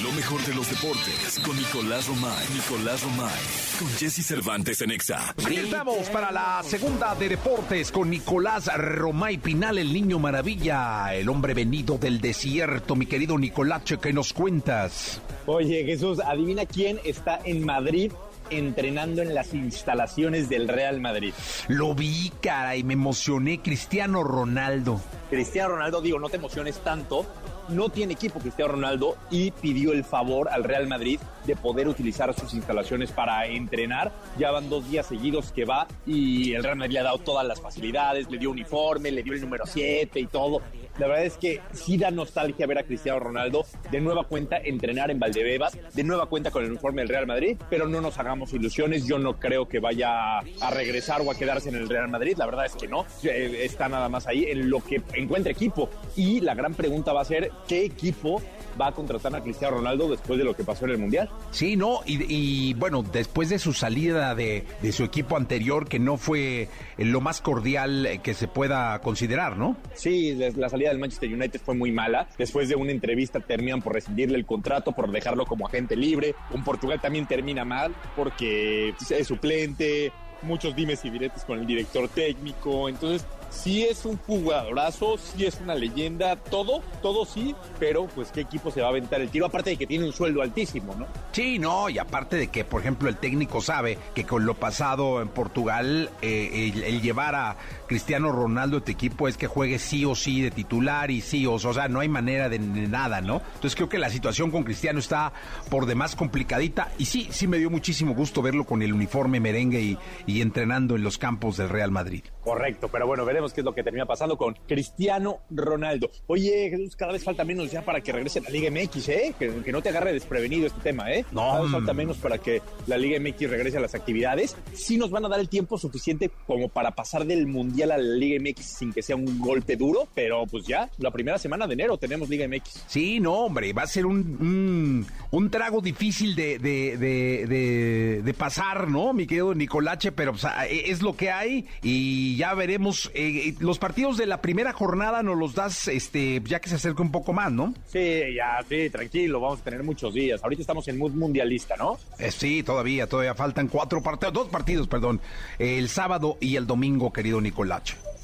Lo mejor de los deportes con Nicolás Romay. Nicolás Romay. Con Jesse Cervantes en Exa. Aquí estamos para la segunda de deportes con Nicolás Romay Pinal, el niño maravilla, el hombre venido del desierto. Mi querido Nicolache, ¿qué nos cuentas? Oye, Jesús, adivina quién está en Madrid entrenando en las instalaciones del Real Madrid. Lo vi, cara, y me emocioné. Cristiano Ronaldo. Cristiano Ronaldo, digo, no te emociones tanto, no tiene equipo Cristiano Ronaldo y pidió el favor al Real Madrid de poder utilizar sus instalaciones para entrenar. Ya van dos días seguidos que va y el Real Madrid le ha dado todas las facilidades, le dio uniforme, le dio el número 7 y todo. La verdad es que sí da nostalgia ver a Cristiano Ronaldo de nueva cuenta entrenar en Valdebebas, de nueva cuenta con el uniforme del Real Madrid, pero no nos hagamos ilusiones, yo no creo que vaya a regresar o a quedarse en el Real Madrid, la verdad es que no, eh, está nada más ahí en lo que encuentra equipo y la gran pregunta va a ser qué equipo va a contratar a Cristiano Ronaldo después de lo que pasó en el Mundial. Sí, no, y, bueno, después de su salida de, de, su equipo anterior, que no fue lo más cordial que se pueda considerar, ¿no? Sí, la salida del Manchester United fue muy mala. Después de una entrevista terminan por rescindirle el contrato, por dejarlo como agente libre. Con Portugal también termina mal porque es suplente, muchos dimes y diretes con el director técnico. Entonces, sí es un jugadorazo, sí es una leyenda, todo, todo sí, pero pues qué equipo se va a aventar el tiro, aparte de que tiene un sueldo altísimo, ¿no? Sí, no, y aparte de que, por ejemplo, el técnico sabe que con lo pasado en Portugal, eh, el, llevar a Cristiano Ronaldo a tu equipo es que juegue sí o sí de titular y sí o, o sea, no hay manera de, nada, ¿no? Entonces creo que la situación con Cristiano está por demás complicadita y sí, sí me dio muchísimo gusto verlo con el uniforme merengue y, y entrenando en los campos del Real Madrid. Correcto, pero bueno, veremos qué es lo que termina pasando con Cristiano Ronaldo. Oye, Jesús, cada vez falta menos ya para que regrese a la Liga MX, ¿eh? Que, no te agarre desprevenido este tema, ¿eh? No. Cada vez falta menos para que la Liga MX regrese a las actividades. Sí nos van a dar el tiempo suficiente como para pasar del Mundial la Liga MX sin que sea un golpe duro, pero pues ya, la primera semana de enero tenemos Liga MX. Sí, no, hombre, va a ser un, un, trago difícil de, de, de, pasar, ¿no, mi querido Nicolache? Pero es lo que hay y ya veremos. Eh, eh, los partidos de la primera jornada nos los das este, ya que se acerca un poco más, ¿no? Sí, ya, sí, tranquilo, vamos a tener muchos días. Ahorita estamos en mood mundialista, ¿no? Eh, sí, todavía, todavía faltan cuatro partidos, dos partidos, perdón, el sábado y el domingo, querido Nicolache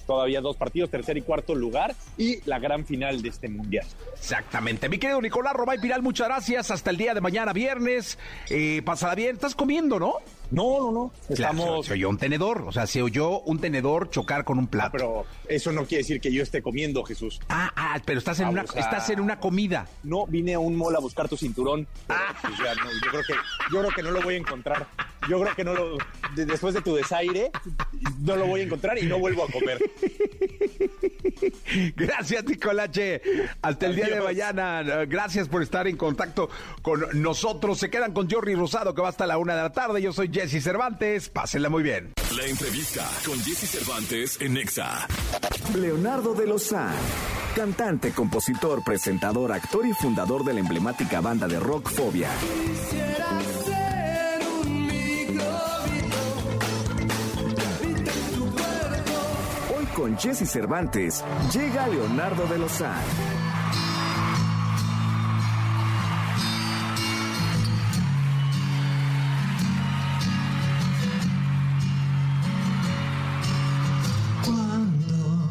todavía dos partidos, tercer y cuarto lugar y la gran final de este mundial. Exactamente. Mi querido Nicolás Romay Piral, muchas gracias. Hasta el día de mañana, viernes. Eh, pasará bien. Estás comiendo, ¿no? No, no, no. Estamos... se, oyó un tenedor, o sea, se oyó un tenedor chocar con un plato. Ah, pero eso no quiere decir que yo esté comiendo, Jesús. Ah, ah, pero estás en, una, estás en una comida. No, vine a un mall a buscar tu cinturón. Ah. Pues yo, creo que, yo creo que no lo voy a encontrar. Yo creo que no lo, después de tu desaire, no lo voy a encontrar y no vuelvo a comer. Gracias, Nicolache. Hasta el día de mañana. Gracias por estar en contacto con nosotros. Se quedan con Jordi Rosado, que va hasta la una de la tarde. Yo soy Jesse Cervantes. Pásenla muy bien. La entrevista con Jesse Cervantes en Nexa. Leonardo de Lozán, cantante, compositor, presentador, actor y fundador de la emblemática banda de rock Fobia. Hoy con Jesse Cervantes llega Leonardo de Lozán. Cuando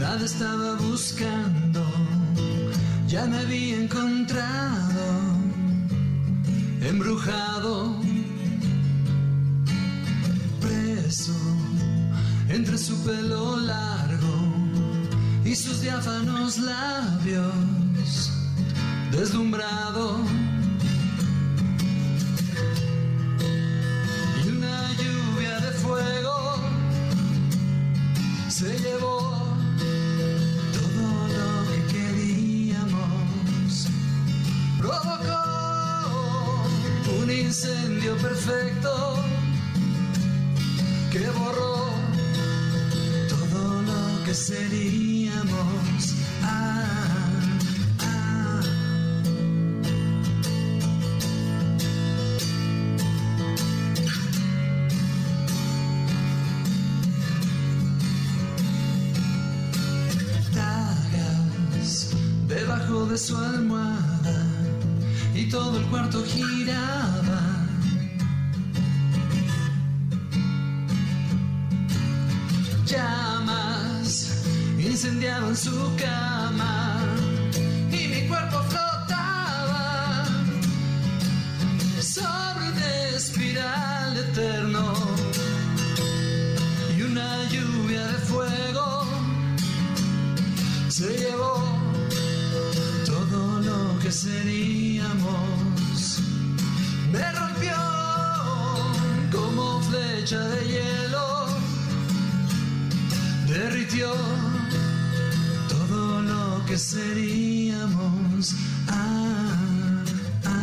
nada estaba buscando, ya me había encontrado, embrujado, preso entre su pelo largo y sus diáfanos labios, deslumbrado. Y una lluvia de fuego se llevó todo lo que queríamos. Provocó un incendio perfecto que borró seríamos. Ah, ah. debajo de su almohada y todo el cuarto giraba. Incendiaban su cama y mi cuerpo flotaba sobre un espiral eterno y una lluvia de fuego se llevó todo lo que seríamos. Me rompió como flecha de hielo, derritió seríamos. Ah, ah.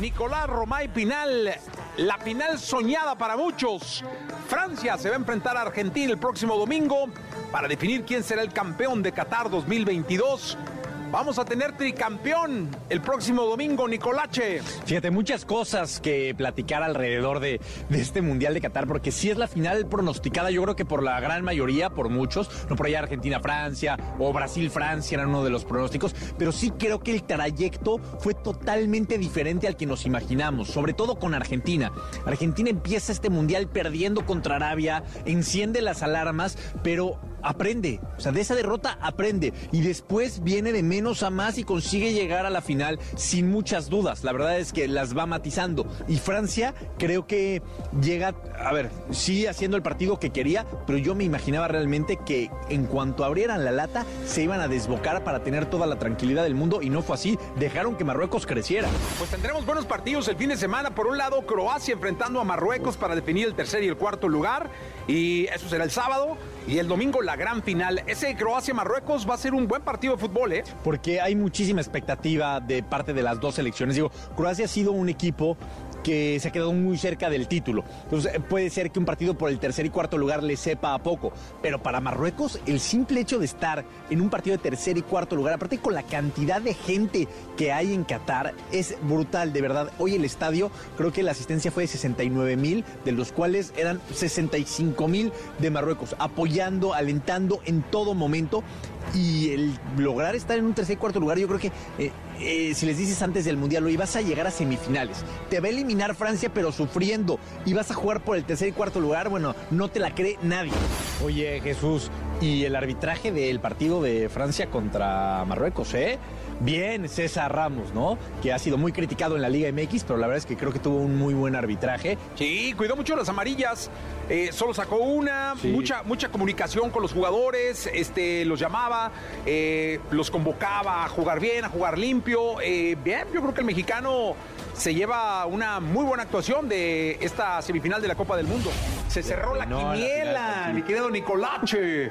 Nicolás Romay Pinal, la final soñada para muchos. Francia se va a enfrentar a Argentina el próximo domingo para definir quién será el campeón de Qatar 2022. Vamos a tener tricampeón el próximo domingo, Nicolache. Fíjate, muchas cosas que platicar alrededor de, este Mundial de Qatar, porque sí es la final pronosticada, yo creo que por la gran mayoría, por muchos, no por allá Argentina-Francia o Brasil-Francia eran uno de los pronósticos, pero sí creo que el trayecto fue totalmente diferente al que nos imaginamos, sobre todo con Argentina. Argentina empieza este Mundial perdiendo contra Arabia, enciende las alarmas, pero aprende, o sea, de esa derrota aprende y después viene de menos a más y consigue llegar a la final sin muchas dudas. La verdad es que las va matizando y Francia creo que llega, a ver, sigue haciendo el partido que quería, pero yo me imaginaba realmente que en cuanto abrieran la lata se iban a desbocar para tener toda la tranquilidad del mundo y no fue así. Dejaron que Marruecos creciera. Pues tendremos buenos partidos el fin de semana. Por un lado, Croacia enfrentando a Marruecos para definir el tercer y el cuarto lugar. Y eso será el sábado. Y el domingo la gran final. Ese Croacia-Marruecos va a ser un buen partido de fútbol, ¿eh? porque hay muchísima expectativa de parte de las dos selecciones. Digo, Croacia ha sido un equipo que se ha quedado muy cerca del título. Entonces puede ser que un partido por el tercer y cuarto lugar le sepa a poco. Pero para Marruecos, el simple hecho de estar en un partido de tercer y cuarto lugar, aparte con la cantidad de gente que hay en Qatar, es brutal, de verdad. Hoy el estadio, creo que la asistencia fue de 69 mil, de los cuales eran 65 mil de Marruecos, apoyando, alentando en todo momento. Y el lograr estar en un tercer y cuarto lugar, yo creo que eh, eh, si les dices antes del Mundial, hoy vas a llegar a semifinales. Te va a eliminar Francia, pero sufriendo. Y vas a jugar por el tercer y cuarto lugar, bueno, no te la cree nadie. Oye, Jesús, y el arbitraje del partido de Francia contra Marruecos, ¿eh? Bien, César Ramos, ¿no? Que ha sido muy criticado en la Liga MX, pero la verdad es que creo que tuvo un muy buen arbitraje. Sí, cuidó mucho las amarillas. eh, solo sacó una, mucha, mucha comunicación con los jugadores, este, los llamaba, eh, los convocaba a jugar bien, a jugar limpio. eh, bien, yo creo que el mexicano se lleva una muy buena actuación de esta semifinal de la Copa del Mundo. Se cerró la quiniela, mi querido Nicolache.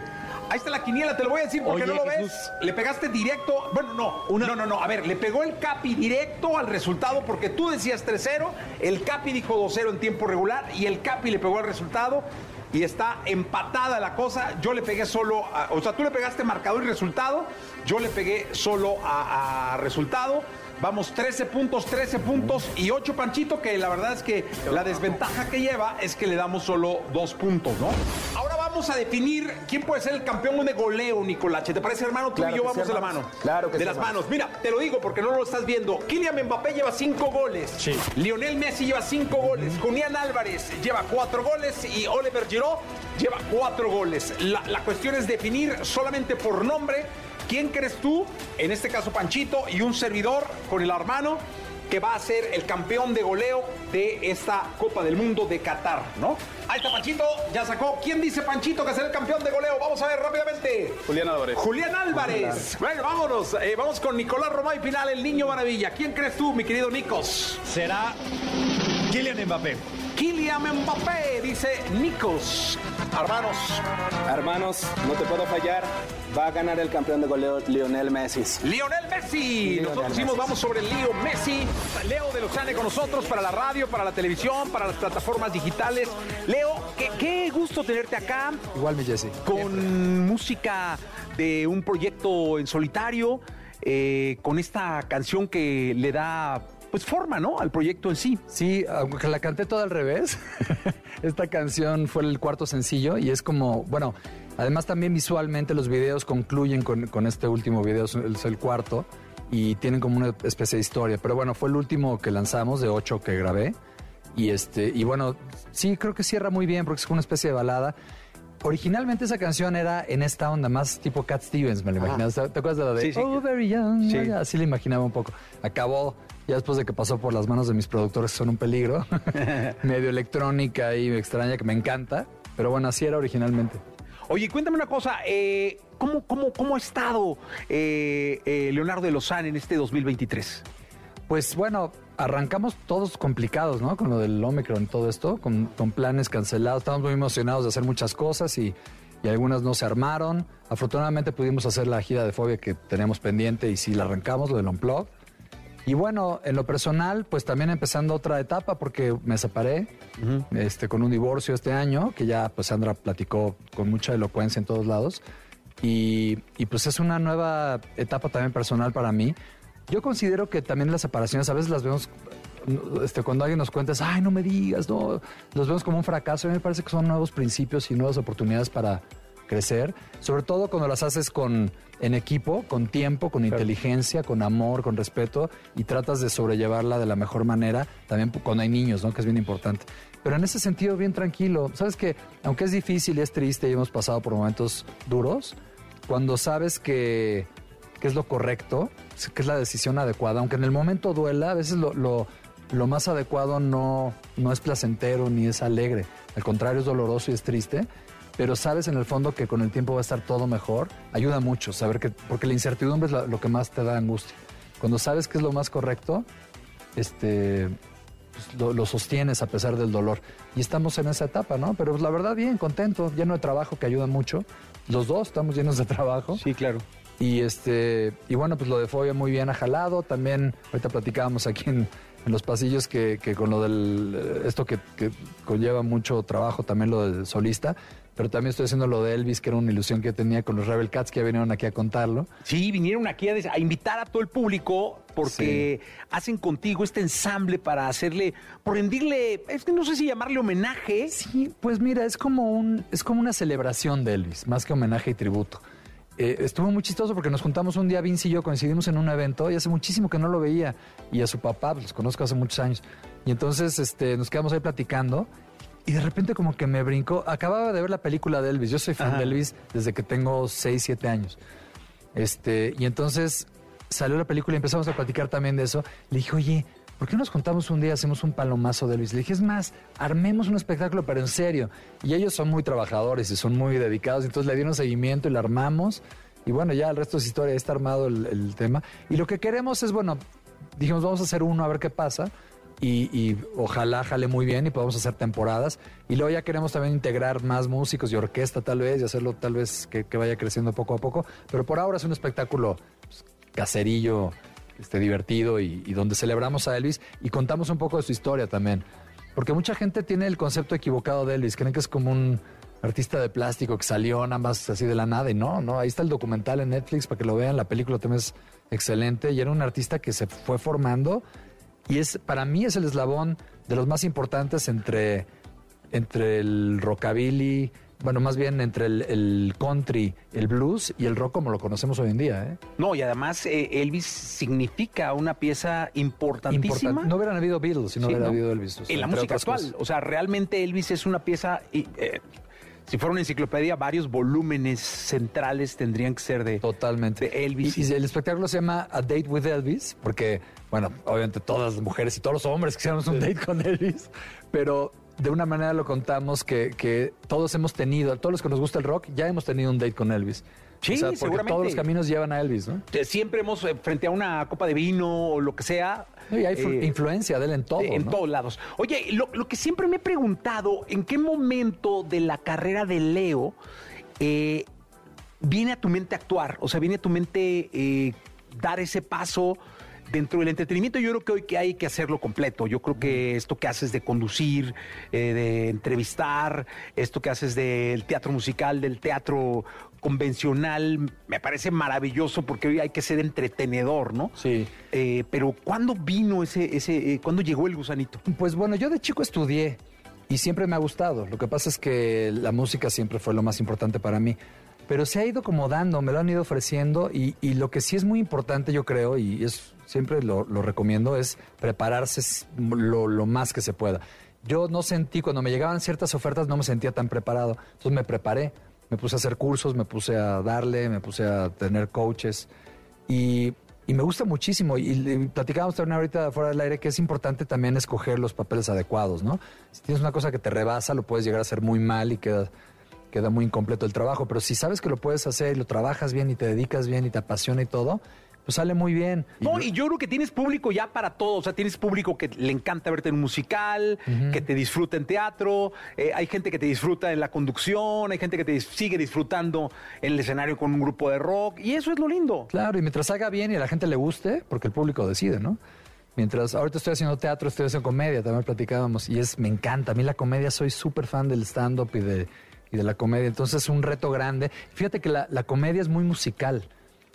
Ahí está la quiniela, te lo voy a decir porque Oye, no lo Jesús. ves. Le pegaste directo. Bueno, no. No, no, no. A ver, le pegó el Capi directo al resultado porque tú decías 3-0. El Capi dijo 2-0 en tiempo regular y el Capi le pegó al resultado. Y está empatada la cosa. Yo le pegué solo. a- o sea, tú le pegaste marcador y resultado. Yo le pegué solo a, a resultado. Vamos 13 puntos, 13 puntos y 8 Panchito, que la verdad es que la desventaja que lleva es que le damos solo 2 puntos, ¿no? Vamos a definir quién puede ser el campeón de goleo, Nicolache. ¿Te parece, hermano? Tú Claro y yo vamos sí, de la mano. Claro que De sí, las hermano. manos. Mira, te lo digo porque no lo estás viendo. Kylian Mbappé lleva 5 goles. Sí. Lionel Messi lleva 5 goles. Julián Álvarez lleva 4 goles. Y Oliver Giroud lleva 4 goles. La, la cuestión es definir solamente por nombre quién crees tú, en este caso Panchito, y un servidor con el hermano que va a ser el campeón de goleo de esta Copa del Mundo de Qatar, ¿no? Ahí está Panchito, ya sacó. ¿Quién dice Panchito que será el campeón de goleo? Vamos a ver rápidamente. Julián Álvarez. Julián Álvarez. Bueno, vámonos. Eh, vamos con Nicolás Romay Final, el niño maravilla. ¿Quién crees tú, mi querido Nicos? Será Kylian Mbappé. Kylian Mbappé, dice Nicos. Hermanos, Hermanos, no te puedo fallar. Va a ganar el campeón de goleo Lionel Messi. Lionel Messi. Lionel Nosotros decimos vamos sobre Leo Messi. Leo de Lozane con nosotros para la radio, para la televisión, para las plataformas digitales. Leo, qué, qué gusto tenerte acá Igual mi Jesse. con música de un proyecto en solitario, eh, con esta canción que le da pues forma, ¿no? Al proyecto en sí. Sí, aunque la canté toda al revés. Esta canción fue el cuarto sencillo y es como, bueno, además también visualmente los videos concluyen con, con este último video, es el, cuarto, y tienen como una especie de historia. Pero bueno, fue el último que lanzamos, de ocho que grabé. Y este, y bueno, sí, creo que cierra muy bien porque es como una especie de balada. Originalmente esa canción era en esta onda, más tipo Cat Stevens, me lo imaginaba. ¿Te acuerdas de la de Sí, sí. Oh, very young? Sí. Así la imaginaba un poco. Acabó ya después de que pasó por las manos de mis productores, que son un peligro. Medio electrónica y extraña, que me encanta. Pero bueno, así era originalmente. Oye, cuéntame una cosa, eh, ¿cómo, cómo, ¿cómo ha estado eh, eh, Leonardo de Lozán en este 2023? Pues bueno, arrancamos todos complicados, ¿no? Con lo del Omicron y todo esto, con, con planes cancelados. Estamos muy emocionados de hacer muchas cosas y, y algunas no se armaron. Afortunadamente pudimos hacer la gira de fobia que teníamos pendiente y sí la arrancamos, lo del Unplug. Y bueno, en lo personal, pues también empezando otra etapa porque me separé este, con un divorcio este año, que ya pues Sandra platicó con mucha elocuencia en todos lados. Y, y, pues es una nueva etapa también personal para mí. Yo considero que también las separaciones a veces las vemos, este, cuando alguien nos cuenta, ay, no me digas, no, los vemos como un fracaso. A mí me parece que son nuevos principios y nuevas oportunidades para crecer, sobre todo cuando las haces con en equipo, con tiempo, con inteligencia, con amor, con respeto y tratas de sobrellevarla de la mejor manera, también cuando hay niños, ¿no? Que es bien importante. Pero en ese sentido, bien tranquilo. Sabes que, aunque es difícil y es triste y hemos pasado por momentos duros, cuando sabes que, que es lo correcto, que es la decisión adecuada, aunque en el momento duela, a veces lo, lo, lo más adecuado no, no es placentero ni es alegre. Al contrario, es doloroso y es triste pero sabes en el fondo que con el tiempo va a estar todo mejor, ayuda mucho saber que, porque la incertidumbre es la- lo que más te da angustia. Cuando sabes que es lo más correcto, este, pues, lo, lo sostienes a pesar del dolor. Y estamos en esa etapa, ¿no? Pero pues, la verdad, bien, contento, lleno de trabajo que ayuda mucho. Los dos estamos llenos de trabajo. Sí, claro. Y este, y bueno, pues lo de Fobia muy bien ha jalado. También, ahorita platicábamos aquí en, en los pasillos que, que con lo del eh, esto que, que conlleva mucho trabajo, también lo del solista. Pero también estoy haciendo lo de Elvis, que era una ilusión que tenía con los Rebel Cats que ya vinieron aquí a contarlo. Sí, vinieron aquí a, invitar a todo el público porque hacen contigo este ensamble para hacerle, por rendirle, es que no sé si llamarle homenaje. Sí, pues mira, es como un, es como una celebración de Elvis, más que homenaje y tributo. Eh, estuvo muy chistoso porque nos juntamos un día, Vince y yo coincidimos en un evento y hace muchísimo que no lo veía. Y a su papá, pues los conozco hace muchos años. Y entonces este, nos quedamos ahí platicando y de repente como que me brincó. Acababa de ver la película de Elvis. Yo soy fan Ajá. de Elvis desde que tengo 6, 7 años. Este, y entonces salió la película y empezamos a platicar también de eso. Le dije, oye, ¿por qué nos contamos un día, hacemos un palomazo de Elvis? Le dije, es más, armemos un espectáculo, pero en serio. Y ellos son muy trabajadores y son muy dedicados, entonces le dieron seguimiento y lo armamos. Y bueno, ya el resto es historia, está armado el, el tema. Y lo que queremos es, bueno, dijimos, vamos a hacer uno a ver qué pasa. Y, y ojalá jale muy bien y podamos hacer temporadas. Y luego ya queremos también integrar más músicos y orquesta tal vez y hacerlo tal vez que, que vaya creciendo poco a poco. Pero por ahora es un espectáculo pues, caserillo, este, divertido y, y donde celebramos a Elvis y contamos un poco de su historia también. Porque mucha gente tiene el concepto equivocado de Elvis, creen que es como un artista de plástico que salió nada más así de la nada y no, no, ahí está el documental en Netflix para que lo vean, la película también es excelente y era un artista que se fue formando y es para mí es el eslabón de los más importantes entre, entre el rockabilly, bueno, más bien entre el, el country, el blues y el rock como lo conocemos hoy en día. ¿eh? No, y además eh, Elvis significa una pieza importantísima. Importan- no hubieran habido Beatles si no Sí, hubiera ¿no? habido Elvis. o sea, en la música actual. cosas. O sea, realmente Elvis es una pieza. eh, si fuera una enciclopedia, varios volúmenes centrales tendrían que ser de, Totalmente. de Elvis. Y, y el espectáculo se llama A Date with Elvis, porque, bueno, obviamente todas las mujeres y todos los hombres quisiéramos un date con Elvis, pero de una manera lo contamos que, que todos hemos tenido, todos los que nos gusta el rock, ya hemos tenido un date con Elvis. Sí, O sea, porque seguramente. todos los caminos llevan a Elvis, ¿no? Eh, Siempre hemos, eh, frente a una copa de vino o lo que sea. Y hay eh, influencia de él en todo. en ¿no? todos lados. Oye, lo, lo que siempre me he preguntado, ¿en qué momento de la carrera de Leo eh, viene a tu mente actuar? O sea, viene a tu mente eh, dar ese paso dentro del entretenimiento. Yo creo que hoy que hay que hacerlo completo. Yo creo que esto que haces de conducir, eh, de entrevistar, esto que haces del teatro musical, del teatro convencional, me parece maravilloso porque hoy hay que ser entretenedor, ¿no? Sí. Eh, pero ¿cuándo vino ese, ese, eh, cuándo llegó el gusanito? Pues bueno, yo de chico estudié y siempre me ha gustado. Lo que pasa es que la música siempre fue lo más importante para mí. Pero se ha ido como dando, me lo han ido ofreciendo y, y lo que sí es muy importante, yo creo, y es siempre lo, lo recomiendo, es prepararse lo, lo más que se pueda. Yo no sentí, cuando me llegaban ciertas ofertas, no me sentía tan preparado. Entonces me preparé, me puse a hacer cursos, me puse a darle, me puse a tener coaches. Y, y me gusta muchísimo. Y, le- platicábamos también ahorita fuera del aire que es importante también escoger los papeles adecuados, ¿no? Si tienes una cosa que te rebasa, lo puedes llegar a hacer muy mal y queda, queda muy incompleto el trabajo. Pero si sabes que lo puedes hacer y lo trabajas bien y te dedicas bien y te apasiona y todo, pues sale muy bien. No, y yo creo que tienes público ya para todo. O sea, tienes público que le encanta verte en un musical, que te disfruta en teatro. eh, hay gente que te disfruta en la conducción, hay gente que te dis- sigue disfrutando en el escenario con un grupo de rock. Y eso es lo lindo. Claro, y mientras haga bien y a la gente le guste, porque el público decide, ¿no? Mientras ahorita estoy haciendo teatro, estoy haciendo comedia, también platicábamos, y es, me encanta. A mí la comedia, soy súper fan del stand-up y de, y de la comedia. Entonces es un reto grande. Fíjate que la, la comedia es muy musical.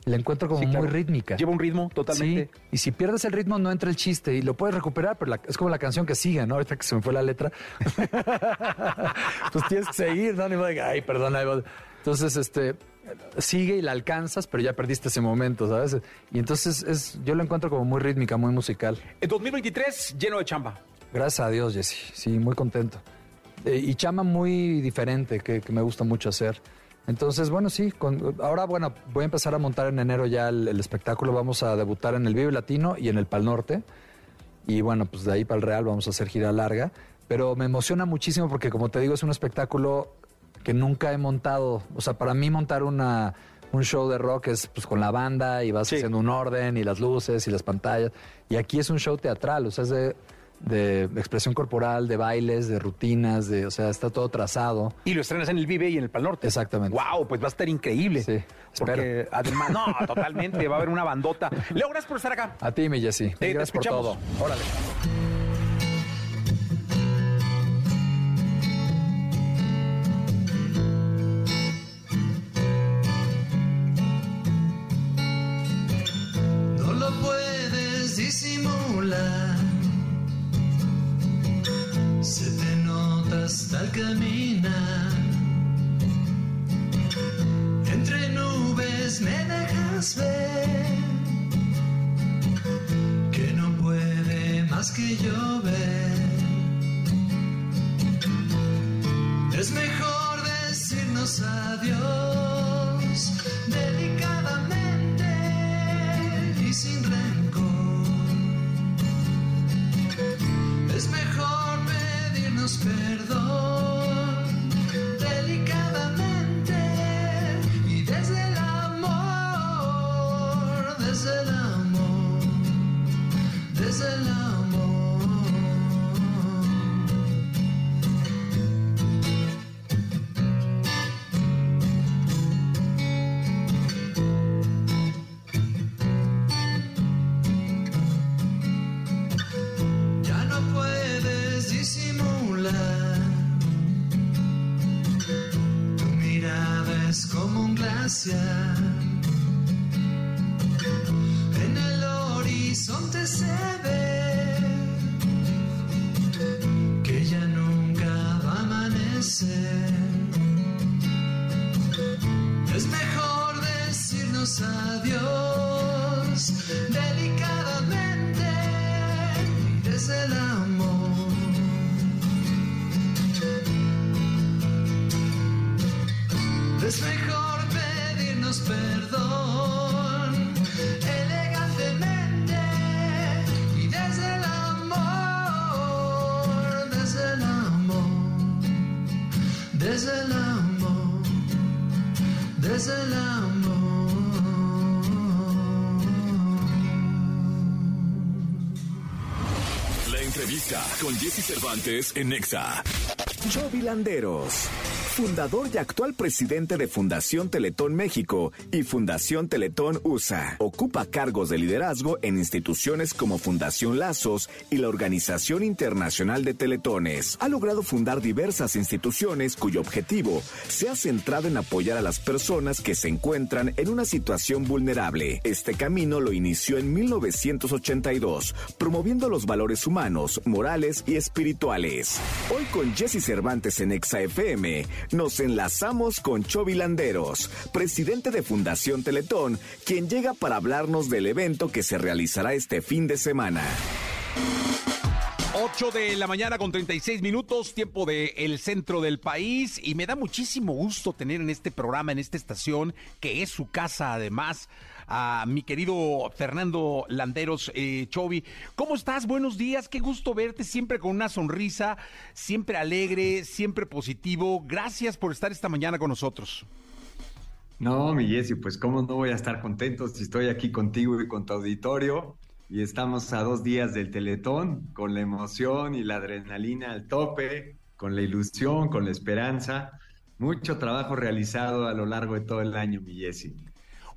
La encuentro como Sí, claro. muy rítmica. Lleva un ritmo totalmente. Sí, y si pierdes el ritmo no entra el chiste y lo puedes recuperar, pero la- es como la canción que sigue, ¿no? Ahorita que se me fue la letra. pues tienes que seguir, ¿no? Ni modo ay, perdón. Entonces, este, sigue y la alcanzas, pero ya perdiste ese momento, ¿sabes? Y entonces es, yo lo encuentro como muy rítmica, muy musical. En 2023, lleno de chamba. Gracias a Dios, Jessy. Sí, muy contento. Eh, y chama muy diferente, que, que me gusta mucho hacer. Entonces, bueno, sí. con- ahora, bueno, voy a empezar a montar en enero ya el, el espectáculo. Vamos a debutar en el Vive Latino y en el Pal Norte. Y bueno, pues de ahí para el Real vamos a hacer gira larga. Pero me emociona muchísimo porque, como te digo, es un espectáculo que nunca he montado. O sea, para mí montar una, un show de rock es pues con la banda y vas Sí. haciendo un orden y las luces y las pantallas. Y aquí es un show teatral, o sea, es de, de expresión corporal, de bailes, de rutinas, de, o sea, está todo trazado. Y lo estrenas en el Vive y en el Pal Norte. Exactamente. Wow, pues va a estar increíble. Sí, Porque espero. además, no, totalmente, va a haber una bandota. Leo, gracias por estar acá. A ti, mi Jessy. te Gracias por todo. Órale. Hasta el caminar. Entre nubes me dejas ver que no puede más que llover. Es mejor decirnos adiós Perdón delicadamente y desde el amor, desde el amor, desde el amor. Con Jesse Cervantes en Nexa. Chovilanderos. Fundador y actual presidente de Fundación Teletón México y Fundación Teletón USA. Ocupa cargos de liderazgo en instituciones como Fundación Lazos y la Organización Internacional de Teletones. Ha logrado fundar diversas instituciones cuyo objetivo se ha centrado en apoyar a las personas que se encuentran en una situación vulnerable. Este camino lo inició en 1982, promoviendo los valores humanos, morales y espirituales. Hoy con Jesse Cervantes en Exa FM, nos enlazamos con Chovilanderos, presidente de Fundación Teletón, quien llega para hablarnos del evento que se realizará este fin de semana. 8 de la mañana con 36 minutos, tiempo del el centro del país. Y me da muchísimo gusto tener en este programa, en esta estación, que es su casa además, a mi querido Fernando Landeros eh, Chovi. ¿Cómo estás? Buenos días, qué gusto verte, siempre con una sonrisa, siempre alegre, siempre positivo. Gracias por estar esta mañana con nosotros. No, mi Jessy, pues cómo no voy a estar contento si estoy aquí contigo y con tu auditorio. Y estamos a dos días del Teletón, con la emoción y la adrenalina al tope, con la ilusión, con la esperanza. Mucho trabajo realizado a lo largo de todo el año, mi Jessy.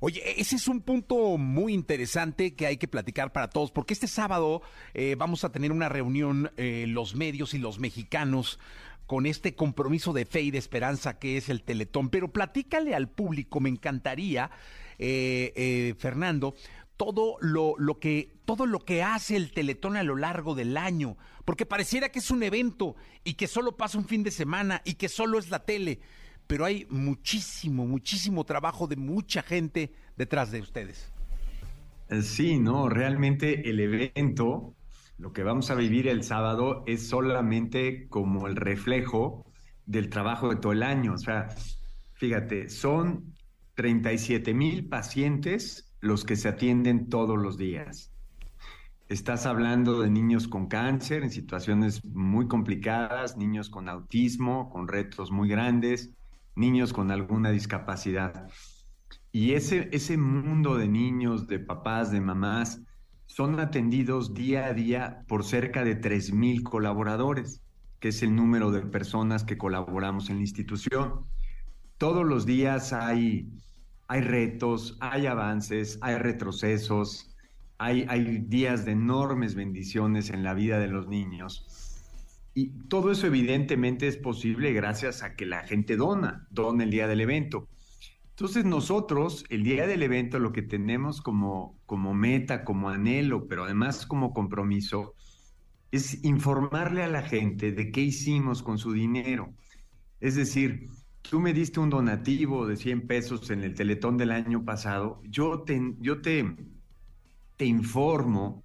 Oye, ese es un punto muy interesante que hay que platicar para todos, porque este sábado eh, vamos a tener una reunión eh, los medios y los mexicanos con este compromiso de fe y de esperanza que es el Teletón. Pero platícale al público, me encantaría, eh, eh, Fernando, todo lo, lo que todo lo que hace el Teletón a lo largo del año, porque pareciera que es un evento y que solo pasa un fin de semana y que solo es la tele, pero hay muchísimo, muchísimo trabajo de mucha gente detrás de ustedes. Sí, no, realmente el evento, lo que vamos a vivir el sábado es solamente como el reflejo del trabajo de todo el año. O sea, fíjate, son 37 mil pacientes los que se atienden todos los días. Estás hablando de niños con cáncer en situaciones muy complicadas, niños con autismo, con retos muy grandes, niños con alguna discapacidad. Y ese, ese mundo de niños, de papás, de mamás, son atendidos día a día por cerca de 3.000 colaboradores, que es el número de personas que colaboramos en la institución. Todos los días hay, hay retos, hay avances, hay retrocesos, hay, hay días de enormes bendiciones en la vida de los niños. Y todo eso evidentemente es posible gracias a que la gente dona, dona el día del evento. Entonces nosotros, el día del evento, lo que tenemos como, como meta, como anhelo, pero además como compromiso, es informarle a la gente de qué hicimos con su dinero. Es decir, tú me diste un donativo de 100 pesos en el Teletón del año pasado, yo te, yo te, te informo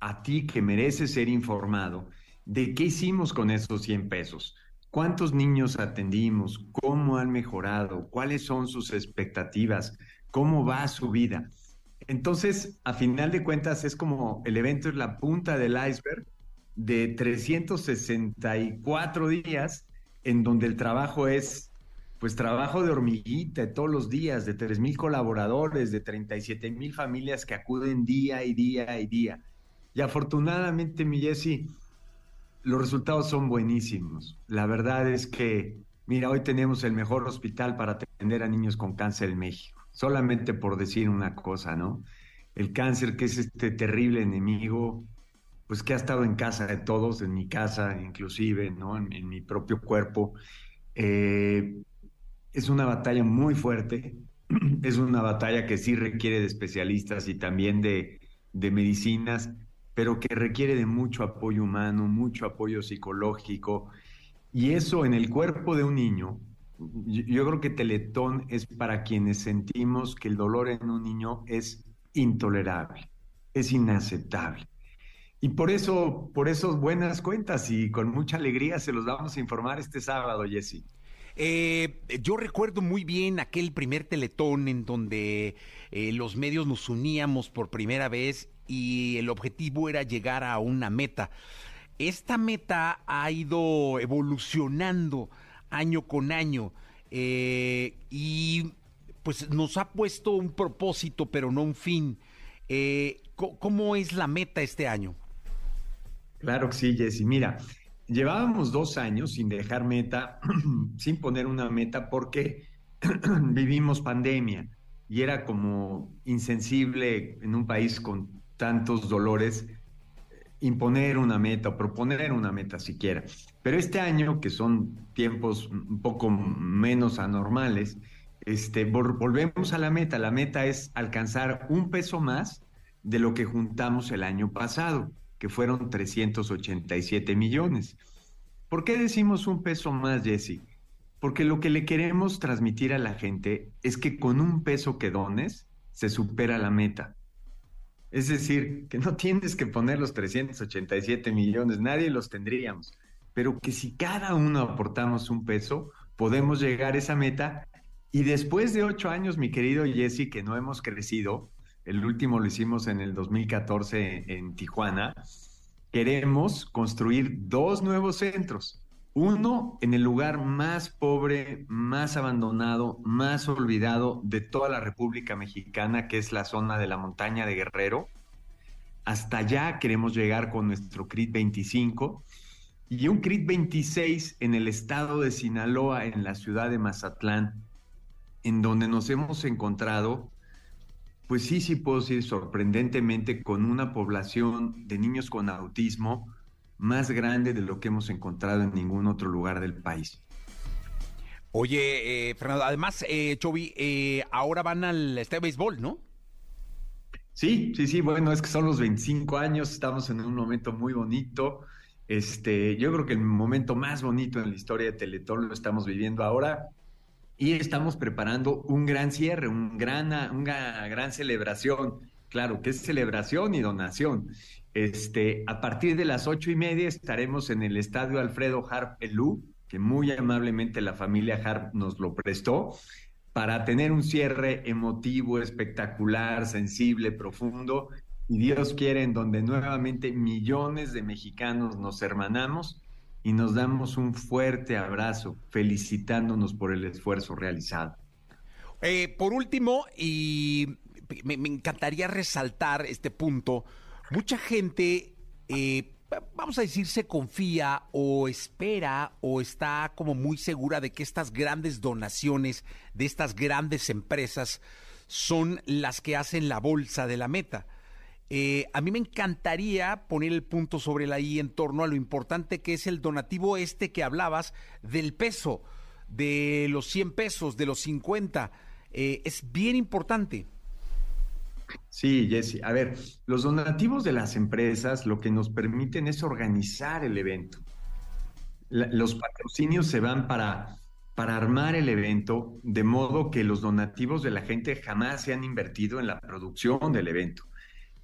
a ti que mereces ser informado de qué hicimos con esos 100 pesos. ¿Cuántos niños atendimos? ¿Cómo han mejorado? ¿Cuáles son sus expectativas? ¿Cómo va su vida? Entonces, a final de cuentas, es como el evento es la punta del iceberg de 364 días en donde el trabajo es, pues, trabajo de hormiguita todos los días, de 3.000 colaboradores, de 37.000 familias que acuden día y día y día. Y afortunadamente, mi Jessy, los resultados son buenísimos. La verdad es que, mira, hoy tenemos el mejor hospital para atender a niños con cáncer en México. Solamente por decir una cosa, ¿no? El cáncer, que es este terrible enemigo, pues que ha estado en casa de todos, en mi casa inclusive, ¿no? En, en mi propio cuerpo. Eh, es una batalla muy fuerte, es una batalla que sí requiere de especialistas y también de, medicinas, pero que requiere de mucho apoyo humano, mucho apoyo psicológico. Y eso en el cuerpo de un niño, yo, creo que Teletón es para quienes sentimos que el dolor en un niño es intolerable, es inaceptable. Y por eso, por esos buenas cuentas y con mucha alegría se los vamos a informar este sábado, Jesse. Eh, yo recuerdo muy bien aquel primer teletón en donde eh, los medios nos uníamos por primera vez y el objetivo era llegar a una meta. Esta meta ha ido evolucionando año con año eh, y pues nos ha puesto un propósito, pero no un fin. Eh, ¿Cómo es la meta este año? Claro que sí, Jesse. Mira, llevábamos dos años sin dejar meta, sin poner una meta, porque vivimos pandemia y era como insensible en un país con tantos dolores imponer una meta o proponer una meta siquiera. Pero este año, que son tiempos un poco menos anormales, este, vol- volvemos a la meta. La meta es alcanzar un peso más de lo que juntamos el año pasado, que fueron 387 millones. ¿Por qué decimos un peso más, Jesse? Porque lo que le queremos transmitir a la gente es que con un peso que dones se supera la meta. Es decir, que no tienes que poner los 387 millones, nadie los tendríamos, pero que si cada uno aportamos un peso, podemos llegar a esa meta. Y después de ocho años, mi querido Jesse, que no hemos crecido, el último lo hicimos en el 2014 en Tijuana, queremos construir dos nuevos centros. Uno en el lugar más pobre, más abandonado, más olvidado de toda la República Mexicana, que es la zona de la montaña de Guerrero. Hasta allá queremos llegar con nuestro CRIT 25 y un CRIT 26 en el estado de Sinaloa, en la ciudad de Mazatlán, en donde nos hemos encontrado, pues sí, sí puedo decir sorprendentemente, con una población de niños con autismo más grande de lo que hemos encontrado en ningún otro lugar del país. Oye, eh, Fernando, además, eh, Chovy, eh, ahora van al de béisbol, ¿no? Sí, sí, sí, bueno, es que son los 25 años, estamos en un momento muy bonito. Este, yo creo que el momento más bonito en la historia de Teletón lo estamos viviendo ahora y estamos preparando un gran cierre, un gran, una gran celebración. Claro, que es celebración y donación. Este, a partir de las ocho y media estaremos en el estadio Alfredo Harp Elú, que muy amablemente la familia Harp nos lo prestó, para tener un cierre emotivo, espectacular, sensible, profundo, y Dios quiere, en donde nuevamente millones de mexicanos nos hermanamos y nos damos un fuerte abrazo, felicitándonos por el esfuerzo realizado. Eh, por último, y me, encantaría resaltar este punto, mucha gente, eh, vamos a decir, se confía o espera o está como muy segura de que estas grandes donaciones de estas grandes empresas son las que hacen la bolsa de la meta. Eh, a mí me encantaría poner el punto sobre la I en torno a lo importante que es el donativo este que hablabas del peso, de los 100 pesos, de los 50. Eh, es bien importante. Sí, Jesse. A ver, los donativos de las empresas lo que nos permiten es organizar el evento. Los patrocinios se van para, para armar el evento, de modo que los donativos de la gente jamás se han invertido en la producción del evento.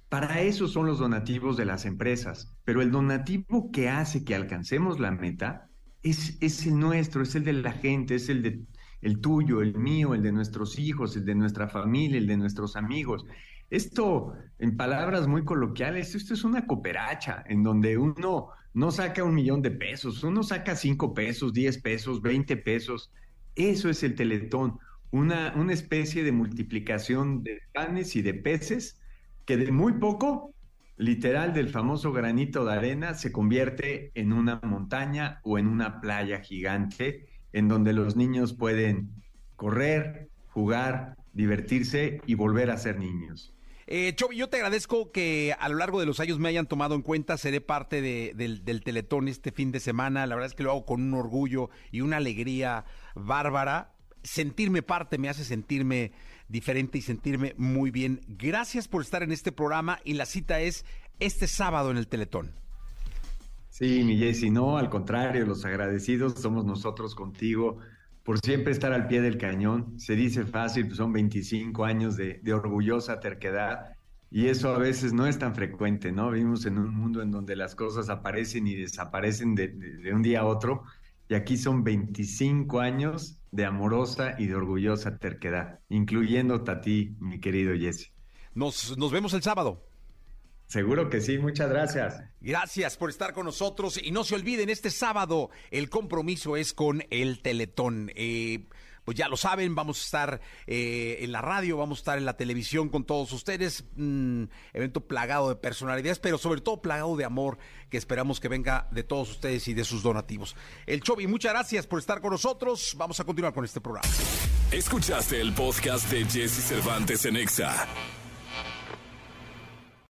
Para eso son los donativos de las empresas, pero el donativo que hace que alcancemos la meta es, es el nuestro, es el de la gente, es el de el tuyo, el mío, el de nuestros hijos, el de nuestra familia, el de nuestros amigos. Esto, en palabras muy coloquiales, esto es una cooperacha, en donde uno no saca un millón de pesos, uno saca cinco pesos, diez pesos, veinte pesos. Eso es el teletón, una, una especie de multiplicación de panes y de peces que de muy poco, literal del famoso granito de arena, se convierte en una montaña o en una playa gigante en donde los niños pueden correr, jugar, divertirse y volver a ser niños. Eh, Chovy, yo te agradezco que a lo largo de los años me hayan tomado en cuenta. Seré parte de- del, del Teletón este fin de semana. La verdad es que lo hago con un orgullo y una alegría bárbara. sentirme parte, me hace sentirme diferente y sentirme muy bien. Gracias por estar en este programa y la cita es este sábado en el Teletón. Sí, mi Jessy, no, al contrario, los agradecidos somos nosotros contigo por siempre estar al pie del cañón. Se dice fácil, pues son 25 años de, orgullosa terquedad y eso a veces no es tan frecuente, ¿no? Vivimos en un mundo en donde las cosas aparecen y desaparecen de, de- de un día a otro y aquí son 25 años de amorosa y de orgullosa terquedad, incluyéndote a ti, mi querido Jesse. Nos, nos vemos el sábado. Seguro que sí, muchas gracias. Gracias por estar con nosotros y no se olviden, este sábado el compromiso es con el Teletón. Eh, pues ya lo saben, vamos a estar eh, en la radio, vamos a estar en la televisión con todos ustedes. Mm, evento plagado de personalidades, pero sobre todo plagado de amor que esperamos que venga de todos ustedes y de sus donativos. El Chovi, muchas gracias por estar con nosotros. Vamos a continuar con este programa. Escuchaste el podcast de Jesse Cervantes en Exa.